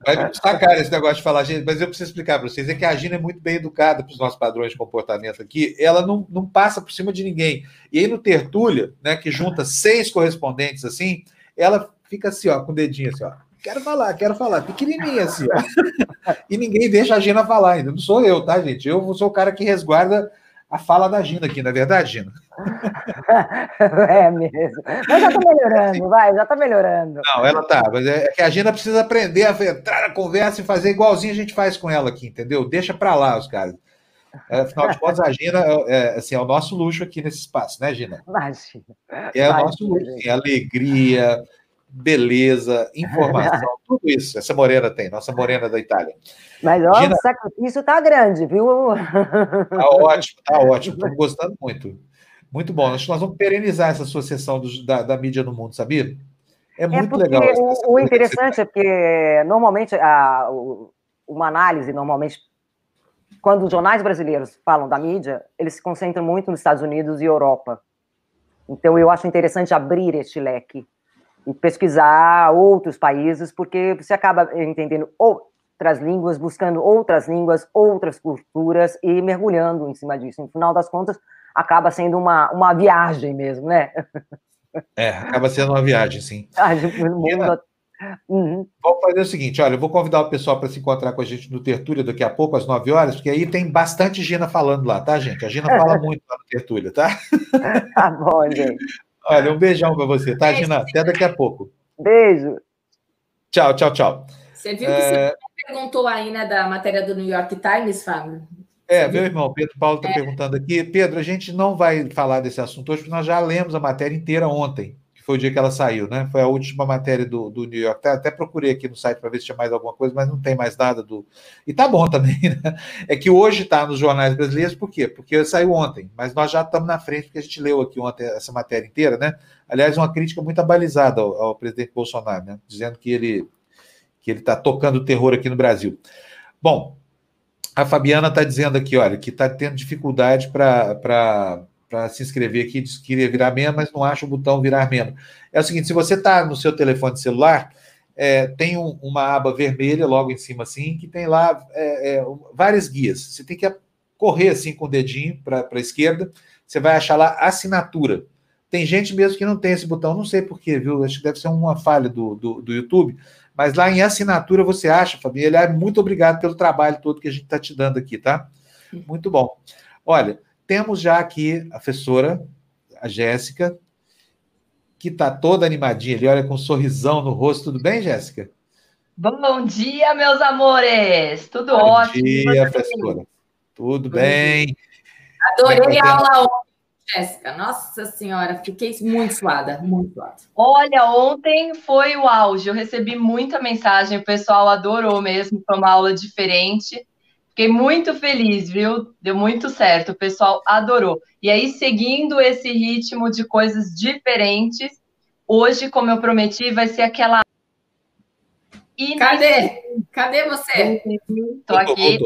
vai me destacar esse negócio de falar, gente, mas eu preciso explicar para vocês, é que a Gina é muito bem educada para os nossos padrões de comportamento aqui, ela não, não passa por cima de ninguém. E aí no Tertúlia, né, que junta seis correspondentes assim, ela fica assim, ó, com o dedinho assim, ó, quero falar, quero falar, pequenininha assim, ó. E ninguém deixa a Gina falar ainda. Não sou eu, tá, gente? Eu sou o cara que resguarda a fala da Gina aqui, não é verdade, Gina? é mesmo. Mas já tá melhorando, vai, já tá melhorando. Não, ela tá, mas é que a Gina precisa aprender a entrar na conversa e fazer igualzinho a gente faz com ela aqui, entendeu? Deixa pra lá os caras. É, afinal de contas, a Gina é, é, assim, é o nosso luxo aqui nesse espaço, né, Gina? Imagina. É o nosso luxo, assim, alegria, beleza, informação, tudo isso. Essa morena tem, nossa morena da Itália. Mas ó, Gina... o sacrifício tá grande, viu? Tá ótimo, tá ótimo. Estamos gostando muito. Muito bom. Acho que nós vamos perenizar essa associação do, da, da, mídia no mundo, sabia? É, é muito legal. O, o interessante é que normalmente a, uma análise, normalmente, quando os jornais brasileiros falam da mídia, eles se concentram muito nos Estados Unidos e Europa. Então eu acho interessante abrir este leque e pesquisar outros países, porque você acaba entendendo outras línguas, buscando outras línguas, outras culturas e mergulhando em cima disso. No final das contas, acaba sendo uma, uma viagem mesmo, né? É, acaba sendo uma viagem, sim. Uhum. Vamos fazer o seguinte: olha, eu vou convidar o pessoal para se encontrar com a gente no Tertúlia daqui a pouco, às 9 horas, porque aí tem bastante Gina falando lá, tá, gente? A Gina fala muito lá no Tertúlia, tá? Tá bom, gente. Olha, um beijão para você, tá, Gina? Até daqui a pouco. Beijo. Tchau, tchau, tchau. Você viu que é... você perguntou aí, né, da matéria do New York Times, Fábio? É, meu irmão, Pedro Paulo está é. perguntando aqui. Pedro, a gente não vai falar desse assunto hoje, porque nós já lemos a matéria inteira ontem, que foi o dia que ela saiu, né? Foi a última matéria do, do New York. Até, até procurei aqui no site para ver se tinha mais alguma coisa, mas não tem mais nada do. E tá bom também, né? É que hoje está nos jornais brasileiros, por quê? Porque saiu ontem, mas nós já estamos na frente, porque a gente leu aqui ontem essa matéria inteira, né? Aliás, uma crítica muito abalizada ao, ao presidente Bolsonaro, né? Dizendo que ele que ele está tocando terror aqui no Brasil. Bom, a Fabiana está dizendo aqui, olha, que está tendo dificuldade para se inscrever aqui, diz que queria virar membro, mas não acha o botão virar membro. É o seguinte, se você está no seu telefone celular, é, tem um, uma aba vermelha logo em cima assim, que tem lá é, é, várias guias. Você tem que correr assim com o dedinho para a esquerda, você vai achar lá assinatura. Tem gente mesmo que não tem esse botão, não sei porquê, viu? Acho que deve ser uma falha do, do, do YouTube, mas lá em assinatura você acha. Aliás, muito obrigado pelo trabalho todo que a gente está te dando aqui, tá? Muito bom. Olha, temos já aqui a professora, a Jéssica, que está toda animadinha ali, olha, com um sorrisão no rosto. Tudo bem, Jéssica? Bom dia, meus amores! Tudo Bom ótimo. Bom dia, professora. Tudo bem. Adorei a aula ontem, Jéssica. Nossa Senhora, fiquei muito suada, muito suada. Olha, ontem foi o auge. Eu recebi muita mensagem, o pessoal adorou mesmo. Foi uma aula diferente. Fiquei muito feliz, viu? Deu muito certo, o pessoal adorou. E aí, seguindo esse ritmo de coisas diferentes, hoje, como eu prometi, vai ser aquela. Cadê? Cadê você? Estou aqui.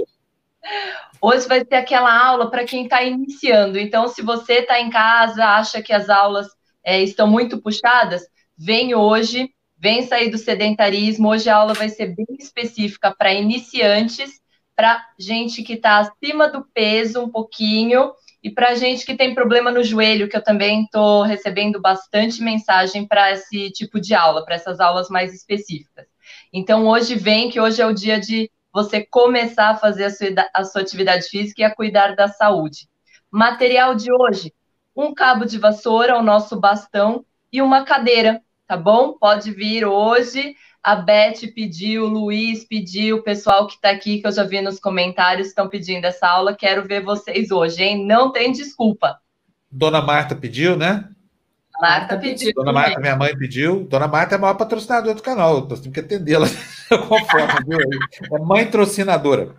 Hoje vai ser aquela aula para quem está iniciando. Então, se você está em casa, acha que as aulas é, estão muito puxadas, vem hoje, vem sair do sedentarismo. Hoje a aula vai ser bem específica para iniciantes para gente que está acima do peso um pouquinho e para gente que tem problema no joelho, que eu também estou recebendo bastante mensagem para esse tipo de aula, para essas aulas mais específicas. Então, hoje vem, que hoje é o dia de você começar a fazer a sua, a sua atividade física e a cuidar da saúde. Material de hoje: um cabo de vassoura, o nosso bastão e uma cadeira, tá bom? Pode vir hoje a Beth pediu, o Luiz pediu, o pessoal que está aqui, que eu já vi nos comentários, estão pedindo essa aula. Quero ver vocês hoje, hein? Não tem desculpa. Dona Marta pediu, né? Marta pediu. Dona Marta, minha mãe pediu. Dona Marta é a maior patrocinadora do canal. Nós temos que atendê-la conforme, viu? É mãe trocinadora.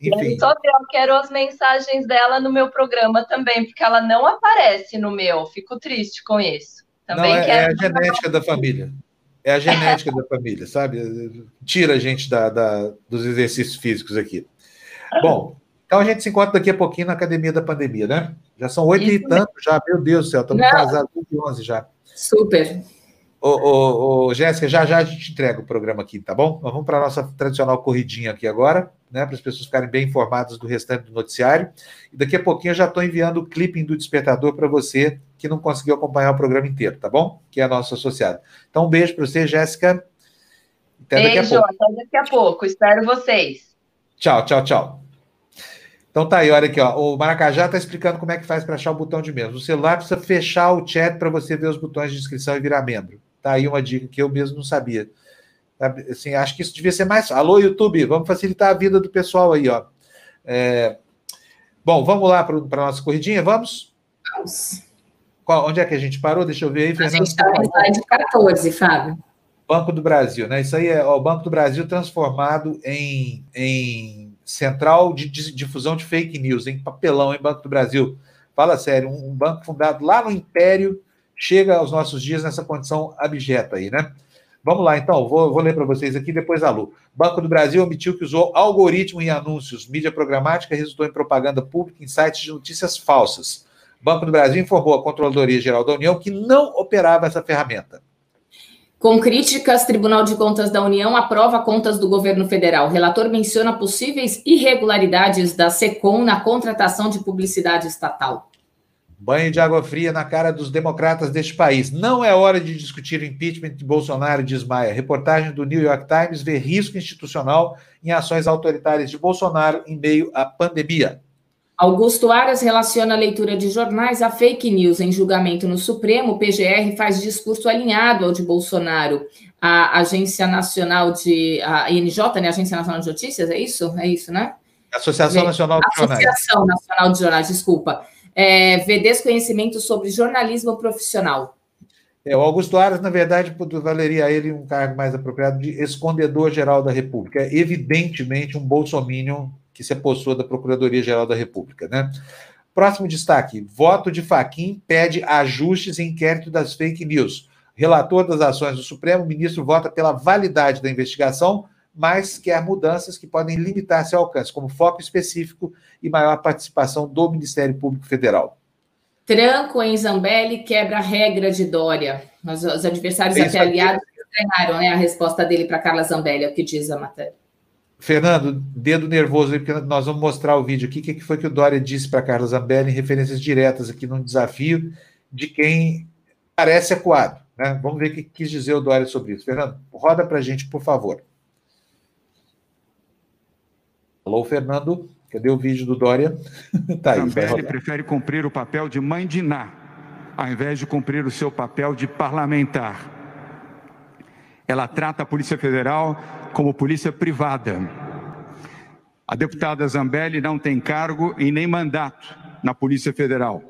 Enfim. Só eu quero as mensagens dela no meu programa também, porque ela não aparece no meu. Fico triste com isso. Também não, é, quero... é a genética da família. É a genética da família, sabe? Tira a gente da, da, dos exercícios físicos aqui. Bom, então a gente se encontra daqui a pouquinho na Academia da Pandemia, né? Já são oito e tanto já, meu Deus do céu, estamos casados de onze já. Super. Ô, ô, ô, Jéssica, já já a gente entrega o programa aqui, tá bom? Nós vamos para a nossa tradicional corridinha aqui agora, né? Para as pessoas ficarem bem informadas do restante do noticiário. E daqui a pouquinho eu já estou enviando o clipping do despertador para você que não conseguiu acompanhar o programa inteiro, tá bom? Que é nosso associado. Então, um beijo para você, Jéssica. Até beijo, daqui a pouco. até daqui a pouco. Espero vocês. Tchau, tchau, tchau. Então tá aí, olha aqui, ó. O Maracajá está explicando como é que faz para achar o botão de membro. O celular precisa fechar o chat para você ver os botões de inscrição e virar membro. Tá aí uma dica que eu mesmo não sabia. Assim, acho que isso devia ser mais. Alô, YouTube, vamos facilitar a vida do pessoal aí, ó. É... Bom, vamos lá para a nossa corridinha, vamos? Vamos. Qual, onde é que a gente parou? Deixa eu ver aí, Fernando. A gente está no slide 14, Fábio. Banco do Brasil, né? Isso aí é o Banco do Brasil transformado em, em central de, difusão de fake news, em papelão, em Banco do Brasil. Fala sério, um, um banco fundado lá no Império chega aos nossos dias nessa condição abjeta aí, né? Vamos lá, então, vou, vou ler para vocês aqui, depois a Lu. Banco do Brasil admitiu que usou algoritmo em anúncios. Mídia programática resultou em propaganda pública em sites de notícias falsas. Banco do Brasil informou a Controladoria Geral da União que não operava essa ferramenta. Com críticas, Tribunal de Contas da União aprova contas do governo federal. O relator menciona possíveis irregularidades da SECOM na contratação de publicidade estatal. Banho de água fria na cara dos democratas deste país. Não é hora de discutir o impeachment de Bolsonaro, diz Maia. Reportagem do New York Times vê risco institucional em ações autoritárias de Bolsonaro em meio à pandemia. Augusto Aras relaciona a leitura de jornais a fake news em julgamento no Supremo. O PGR faz discurso alinhado ao de Bolsonaro. A Agência Nacional de. A INJ, né? Agência Nacional de Notícias, é isso? É isso, né? Associação Nacional de Jornais. Associação Nacional de Jornais, desculpa. É, vê desconhecimento sobre jornalismo profissional. É, o Augusto Aras, na verdade, valeria a ele um cargo mais apropriado de escondedor-geral da República. É evidentemente um bolsominion que se apossou da Procuradoria-Geral da República. Né? Próximo destaque: voto de Faquim pede ajustes em inquérito das fake news. Relator das ações do Supremo, o ministro vota pela validade da investigação, mas quer mudanças que podem limitar seu alcance, como foco específico e maior participação do Ministério Público Federal. Tranco em Zambelli quebra a regra de Dória. Os, os adversários é até aliados estranharam né, a resposta dele para Carla Zambelli, é o que diz a matéria. Fernando, dedo nervoso aí, porque nós vamos mostrar o vídeo aqui. O que foi que o Dória disse para Carlos Zambelli em referências diretas aqui num desafio de quem parece acuado. Né? Vamos ver o que quis dizer o Dória sobre isso. Fernando, roda para a gente, por favor. Alô, Fernando. Cadê o vídeo do Dória? tá aí, Zambelli prefere cumprir o papel de mãe de Ná, ao invés de cumprir o seu papel de parlamentar. Ela trata a Polícia Federal como polícia privada. A deputada Zambelli não tem cargo e nem mandato na Polícia Federal.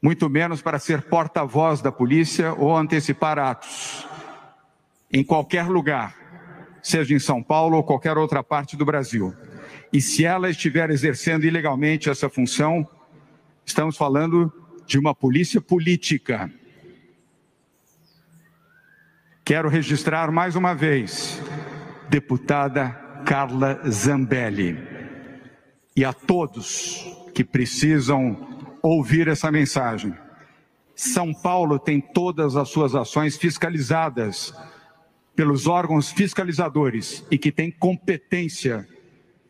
Muito menos para ser porta-voz da polícia ou antecipar atos. Em qualquer lugar, seja em São Paulo ou qualquer outra parte do Brasil. E se ela estiver exercendo ilegalmente essa função, estamos falando de uma polícia política. Quero registrar mais uma vez, deputada Carla Zambelli. E a todos que precisam ouvir essa mensagem. São Paulo tem todas as suas ações fiscalizadas pelos órgãos fiscalizadores e que tem competência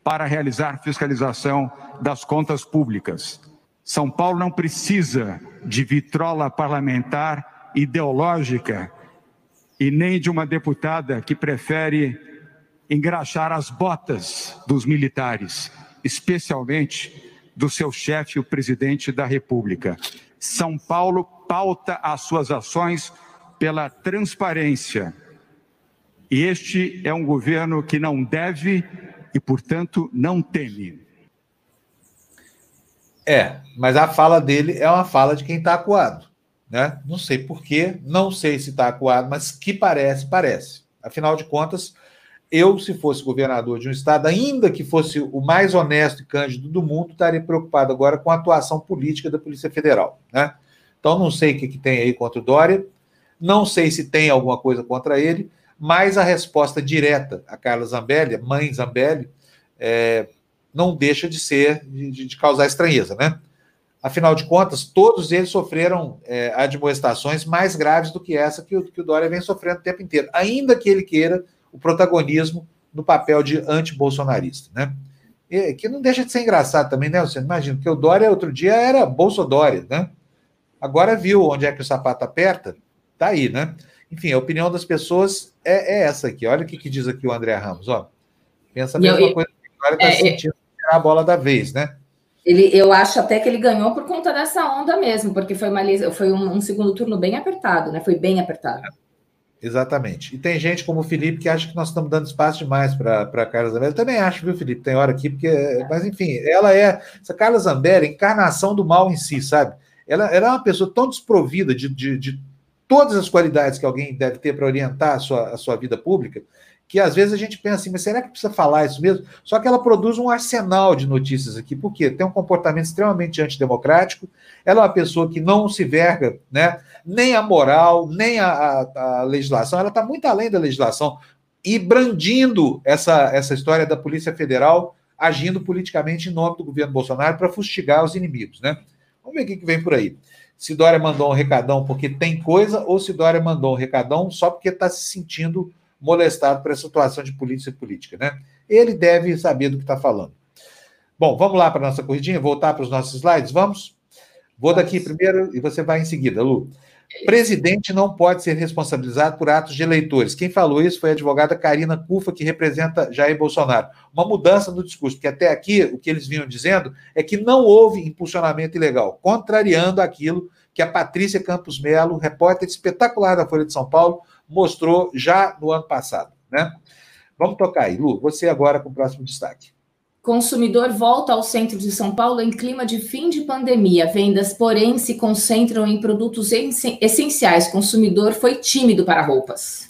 para realizar fiscalização das contas públicas. São Paulo não precisa de vitrola parlamentar ideológica e nem de uma deputada que prefere engraxar as botas dos militares, especialmente do seu chefe, o presidente da República. São Paulo pauta as suas ações pela transparência. E este é um governo que não deve e, portanto, não teme. É, mas a fala dele é uma fala de quem está acuado. Né? Não sei porquê, não sei se está acuado, mas que parece, parece. Afinal de contas, eu, se fosse governador de um estado, ainda que fosse o mais honesto e cândido do mundo, estaria preocupado agora com a atuação política da Polícia Federal. Né? Então, não sei o que, que tem aí contra o Dória, não sei se tem alguma coisa contra ele, mas a resposta direta a Carla Zambelli, mãe Zambelli, é, não deixa de ser, de, de, causar estranheza, né? Afinal de contas, todos eles sofreram é, admoestações mais graves do que essa que o, que o Dória vem sofrendo o tempo inteiro, ainda que ele queira o protagonismo no papel de anti-bolsonarista, né? E, que não deixa de ser engraçado também, né? Você imagina que o Dória outro dia era Bolsodória, né? Agora viu onde é que o sapato aperta, tá aí, né? Enfim, a opinião das pessoas é, é essa aqui. Olha o que, que, diz aqui o André Ramos, ó. Pensa a mesma eu, coisa que o Dória está é, sentindo é, a bola da vez, né? Ele, eu acho até que ele ganhou por conta dessa onda mesmo, porque foi, uma, foi um, um segundo turno bem apertado, né? Foi bem apertado. Exatamente. E tem gente como o Felipe que acha que nós estamos dando espaço demais para a Carla Zambelli. Eu também acho, viu, Felipe? Tem hora aqui, porque. Mas, enfim, ela é. Essa Carla Zambelli é encarnação do mal em si, sabe? Ela, ela é uma pessoa tão desprovida de, de, de todas as qualidades que alguém deve ter para orientar a sua, a sua vida pública, que às vezes a gente pensa assim, mas será que precisa falar isso mesmo? Só que ela produz um arsenal de notícias aqui, porque tem um comportamento extremamente antidemocrático, ela é uma pessoa que não se verga, né? Nem a moral, nem a, a, a legislação, ela está muito além da legislação e brandindo essa, essa história da Polícia Federal agindo politicamente em nome do governo Bolsonaro para fustigar os inimigos, né? Vamos ver o que vem por aí. Se Dória mandou um recadão porque tem coisa, ou se Dória mandou um recadão só porque está se sentindo molestado por essa situação de polícia política, né? Ele deve saber do que está falando. Bom, vamos lá para a nossa corridinha, voltar para os nossos slides, vamos? Vou daqui primeiro e você vai em seguida, Lu. Presidente não pode ser responsabilizado por atos de eleitores. Quem falou isso foi a advogada Karina Cufa, que representa Jair Bolsonaro. Uma mudança no discurso, porque até aqui o que eles vinham dizendo é que não houve impulsionamento ilegal, contrariando aquilo que a Patrícia Campos Melo, repórter espetacular da Folha de São Paulo, mostrou já no ano passado. Né? Vamos tocar aí, Lu. Você agora com o próximo destaque. Consumidor volta ao centro de São Paulo em clima de fim de pandemia. Vendas, porém, se concentram em produtos essenciais. Consumidor foi tímido para roupas.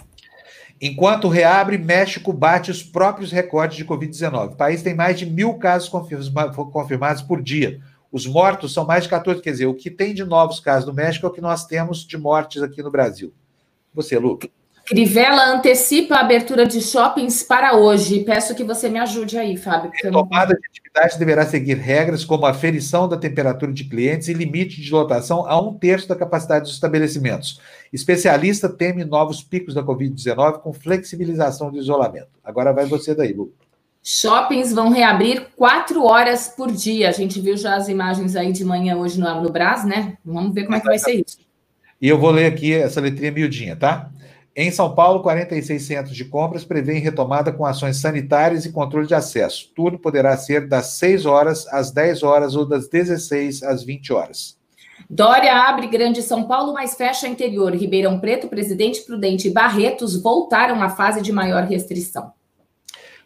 Enquanto reabre, México bate os próprios recordes de Covid-19. O país tem mais de mil casos confirmados por dia. Os mortos são mais de 14. Quer dizer, o que tem de novos casos no México é o que nós temos de mortes aqui no Brasil. Você, Lu. Crivella antecipa a abertura de shoppings para hoje. Peço que você me ajude aí, Fábio. A tomada de atividade deverá seguir regras como a aferição da temperatura de clientes e limite de lotação a um terço da capacidade dos estabelecimentos. Especialista teme novos picos da Covid-19 com flexibilização do isolamento. Agora vai você daí, Lu. Shoppings vão reabrir quatro horas por dia. A gente viu já as imagens aí de manhã hoje no, no Brás, né? Vamos ver como é que vai ser isso. E eu vou ler aqui essa letrinha miudinha, tá? Em São Paulo, 46 centros de compras prevêem retomada com ações sanitárias e controle de acesso. Tudo poderá ser das 6 horas às 10 horas ou das 16 às 20 horas. Dória abre Grande São Paulo, mas fecha interior. Ribeirão Preto, Presidente Prudente e Barretos voltaram à fase de maior restrição.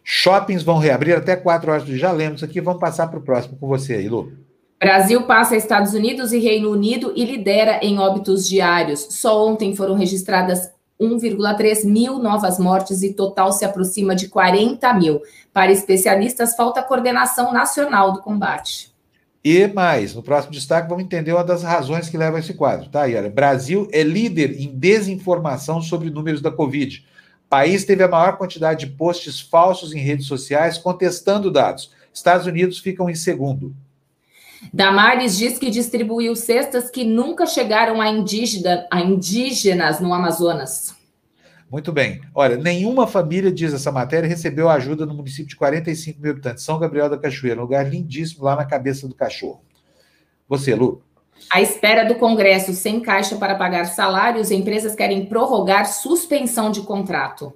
Shoppings vão reabrir até 4 horas. Já lemos aqui, vamos passar para o próximo com você aí, Lu. Brasil passa Estados Unidos e Reino Unido e lidera em óbitos diários. Só ontem foram registradas 1,3 mil novas mortes e total se aproxima de 40 mil. Para especialistas, falta coordenação nacional do combate. E mais, no próximo destaque, vamos entender uma das razões que leva a esse quadro. Tá, Yara? Brasil é líder em desinformação sobre números da Covid. O país teve a maior quantidade de posts falsos em redes sociais contestando dados. Estados Unidos ficam em segundo. Damares diz que distribuiu cestas que nunca chegaram a, indígena, a indígenas no Amazonas. Muito bem. Olha, nenhuma família, diz essa matéria, recebeu ajuda no município de 45 mil habitantes, São Gabriel da Cachoeira, um lugar lindíssimo lá na cabeça do cachorro. Você, Lu. À espera do Congresso sem caixa para pagar salários, empresas querem prorrogar suspensão de contrato.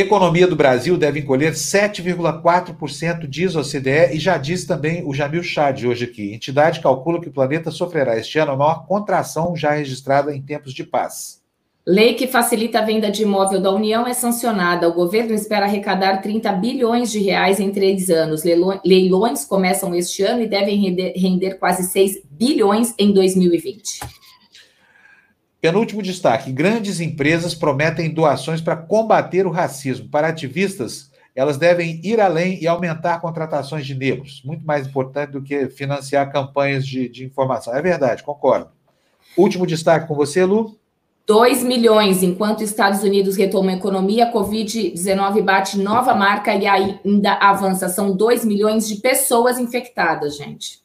Economia do Brasil deve encolher 7,4%, diz o OCDE, e já diz também o Jamil Chad hoje aqui. A entidade calcula que o planeta sofrerá este ano a maior contração já registrada em tempos de paz. Lei que facilita a venda de imóvel da União é sancionada. O governo espera arrecadar 30 bilhões de reais em três anos. Leilões começam este ano e devem render quase 6 bilhões em 2020. Penúltimo destaque: grandes empresas prometem doações para combater o racismo. Para ativistas, elas devem ir além e aumentar contratações de negros. Muito mais importante do que financiar campanhas de, de informação. É verdade, concordo. Último destaque com você, Lu. 2 milhões, enquanto Estados Unidos retoma a economia, a Covid-19 bate nova marca e ainda avança. São 2 milhões de pessoas infectadas, gente.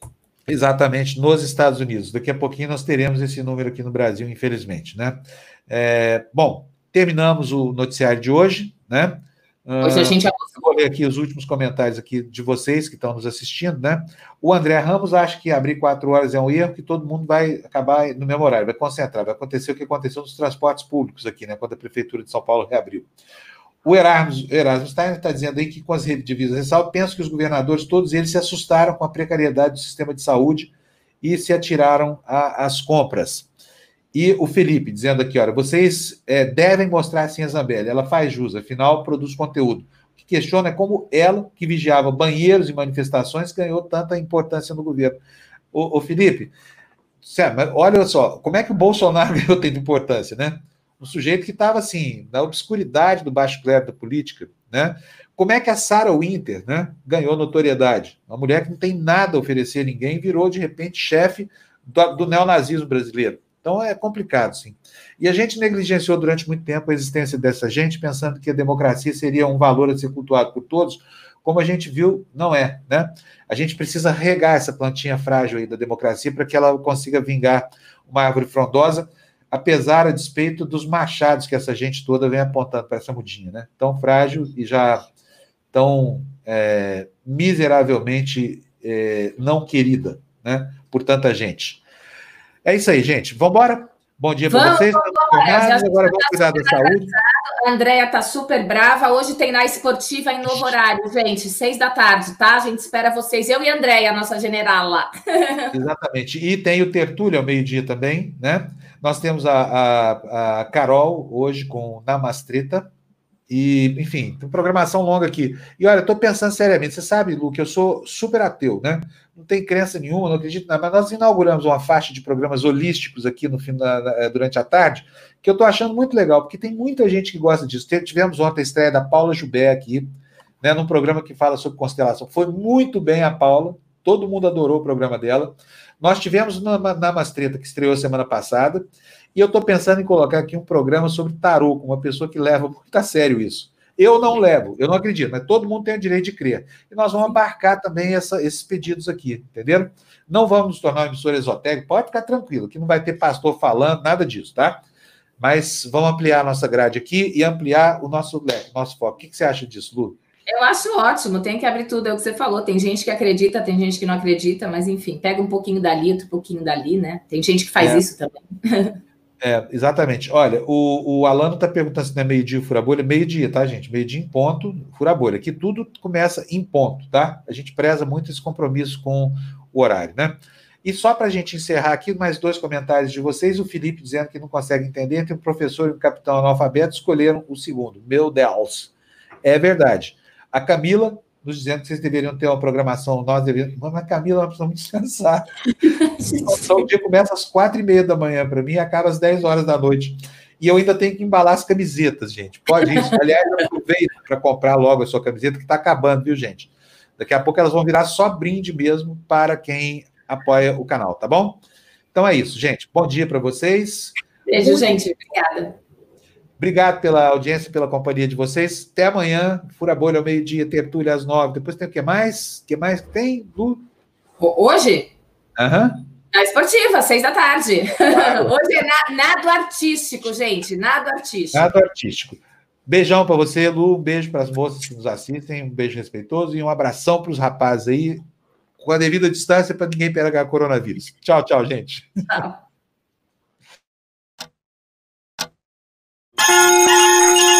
Exatamente, nos Estados Unidos. Daqui a pouquinho nós teremos esse número aqui no Brasil, infelizmente, né? É, bom, terminamos o noticiário de hoje, né? Hoje a gente... Uh, vou ler aqui os últimos comentários aqui de vocês que estão nos assistindo, né? O André Ramos acha que abrir quatro horas é um erro, que todo mundo vai acabar no mesmo horário, vai concentrar, vai acontecer o que aconteceu nos transportes públicos aqui, né? Quando a Prefeitura de São Paulo reabriu. O Erasmus, Erasmus está tá dizendo aí que com as divisas ressalvo, penso que os governadores, todos eles se assustaram com a precariedade do sistema de saúde e se atiraram às compras. E o Felipe dizendo aqui, olha, vocês é, devem mostrar assim a Zambelli, ela faz jus, afinal produz conteúdo. O que questiona é como ela, que vigiava banheiros e manifestações, ganhou tanta importância no governo. O Felipe, olha só, como é que o Bolsonaro ganhou tanta importância, né? Um sujeito que estava assim, na obscuridade do baixo clero da política, né? Como é que a Sarah Winter, né, ganhou notoriedade? Uma mulher que não tem nada a oferecer a ninguém, virou de repente chefe do, do neonazismo brasileiro. Então é complicado, sim. E a gente negligenciou durante muito tempo a existência dessa gente, pensando que a democracia seria um valor a ser cultuado por todos, como a gente viu, não é, né? A gente precisa regar essa plantinha frágil aí da democracia para que ela consiga vingar uma árvore frondosa apesar a despeito dos machados que essa gente toda vem apontando para essa mudinha, né? Tão frágil e já tão é, miseravelmente é, não querida, né? Por tanta gente. É isso aí, gente. Vamos embora? Bom dia para vocês. Vamos agora vamos cuidar da saúde. A Andréia tá super brava. Hoje tem na esportiva em novo horário, gente, seis da tarde, tá? A gente espera vocês. Eu e a Andréia, nossa general lá. Exatamente. E tem o Tertúlio ao meio-dia também, né? Nós temos a, a, a Carol hoje com Namastrita. E, enfim, programação longa aqui. E olha, estou pensando seriamente, você sabe, Lu, que eu sou super ateu, né? Não tem crença nenhuma, não acredito nada, mas nós inauguramos uma faixa de programas holísticos aqui no fim da, eh, durante a tarde, que eu estou achando muito legal, porque tem muita gente que gosta disso. Tivemos ontem a estreia da Paula Jubé aqui, né, num programa que fala sobre constelação. Foi muito bem a Paula, todo mundo adorou o programa dela. Nós tivemos na, na Mastreta, que estreou semana passada, e eu estou pensando em colocar aqui um programa sobre tarô, com uma pessoa que leva muito a sério isso. Eu não levo, eu não acredito, mas todo mundo tem o direito de crer. E nós vamos abarcar também essa, esses pedidos aqui, entenderam? Não vamos nos tornar uma emissora esotérica, pode ficar tranquilo, que não vai ter pastor falando, nada disso, tá? Mas vamos ampliar a nossa grade aqui e ampliar o nosso, nosso foco. O que, que você acha disso, Lu? Eu acho ótimo, tem que abrir tudo, é o que você falou. Tem gente que acredita, tem gente que não acredita, mas enfim, pega um pouquinho dali, outro pouquinho dali, né? Tem gente que faz é. isso também. É, exatamente. Olha, o, o Alano está perguntando se não é meio-dia fura bolha. Meio-dia, tá, gente? Meio-dia em ponto, fura bolha. Aqui tudo começa em ponto, tá? A gente preza muito esse compromisso com o horário, né? E só para a gente encerrar aqui, mais dois comentários de vocês. O Felipe dizendo que não consegue entender, entre um professor e um capitão analfabeto escolheram o segundo. Meu Deus. É verdade. A Camila nos dizendo que vocês deveriam ter uma programação, nós deveríamos. Mas, Camila, nós precisamos descansar. Só o dia começa às quatro e meia da manhã para mim e acaba às 10 horas da noite. E eu ainda tenho que embalar as camisetas, gente. Pode isso. Aliás, eu aproveito para comprar logo a sua camiseta, que está acabando, viu, gente? Daqui a pouco elas vão virar só brinde mesmo para quem apoia o canal, tá bom? Então é isso, gente. Bom dia para vocês. Beijo, Muito... gente. Obrigada. Obrigado pela audiência, pela companhia de vocês. Até amanhã. Fura bolha ao meio-dia, tertúlia às nove. Depois tem o que mais? O que mais tem, Lu? Hoje? Aham. Uhum. A esportiva, seis da tarde. Claro. Hoje é na, nado artístico, gente. Nado artístico. Nado artístico. Beijão para você, Lu. Um beijo para as moças que nos assistem. Um beijo respeitoso e um abração para os rapazes aí, com a devida distância para ninguém pegar coronavírus. Tchau, tchau, gente. Tchau. Música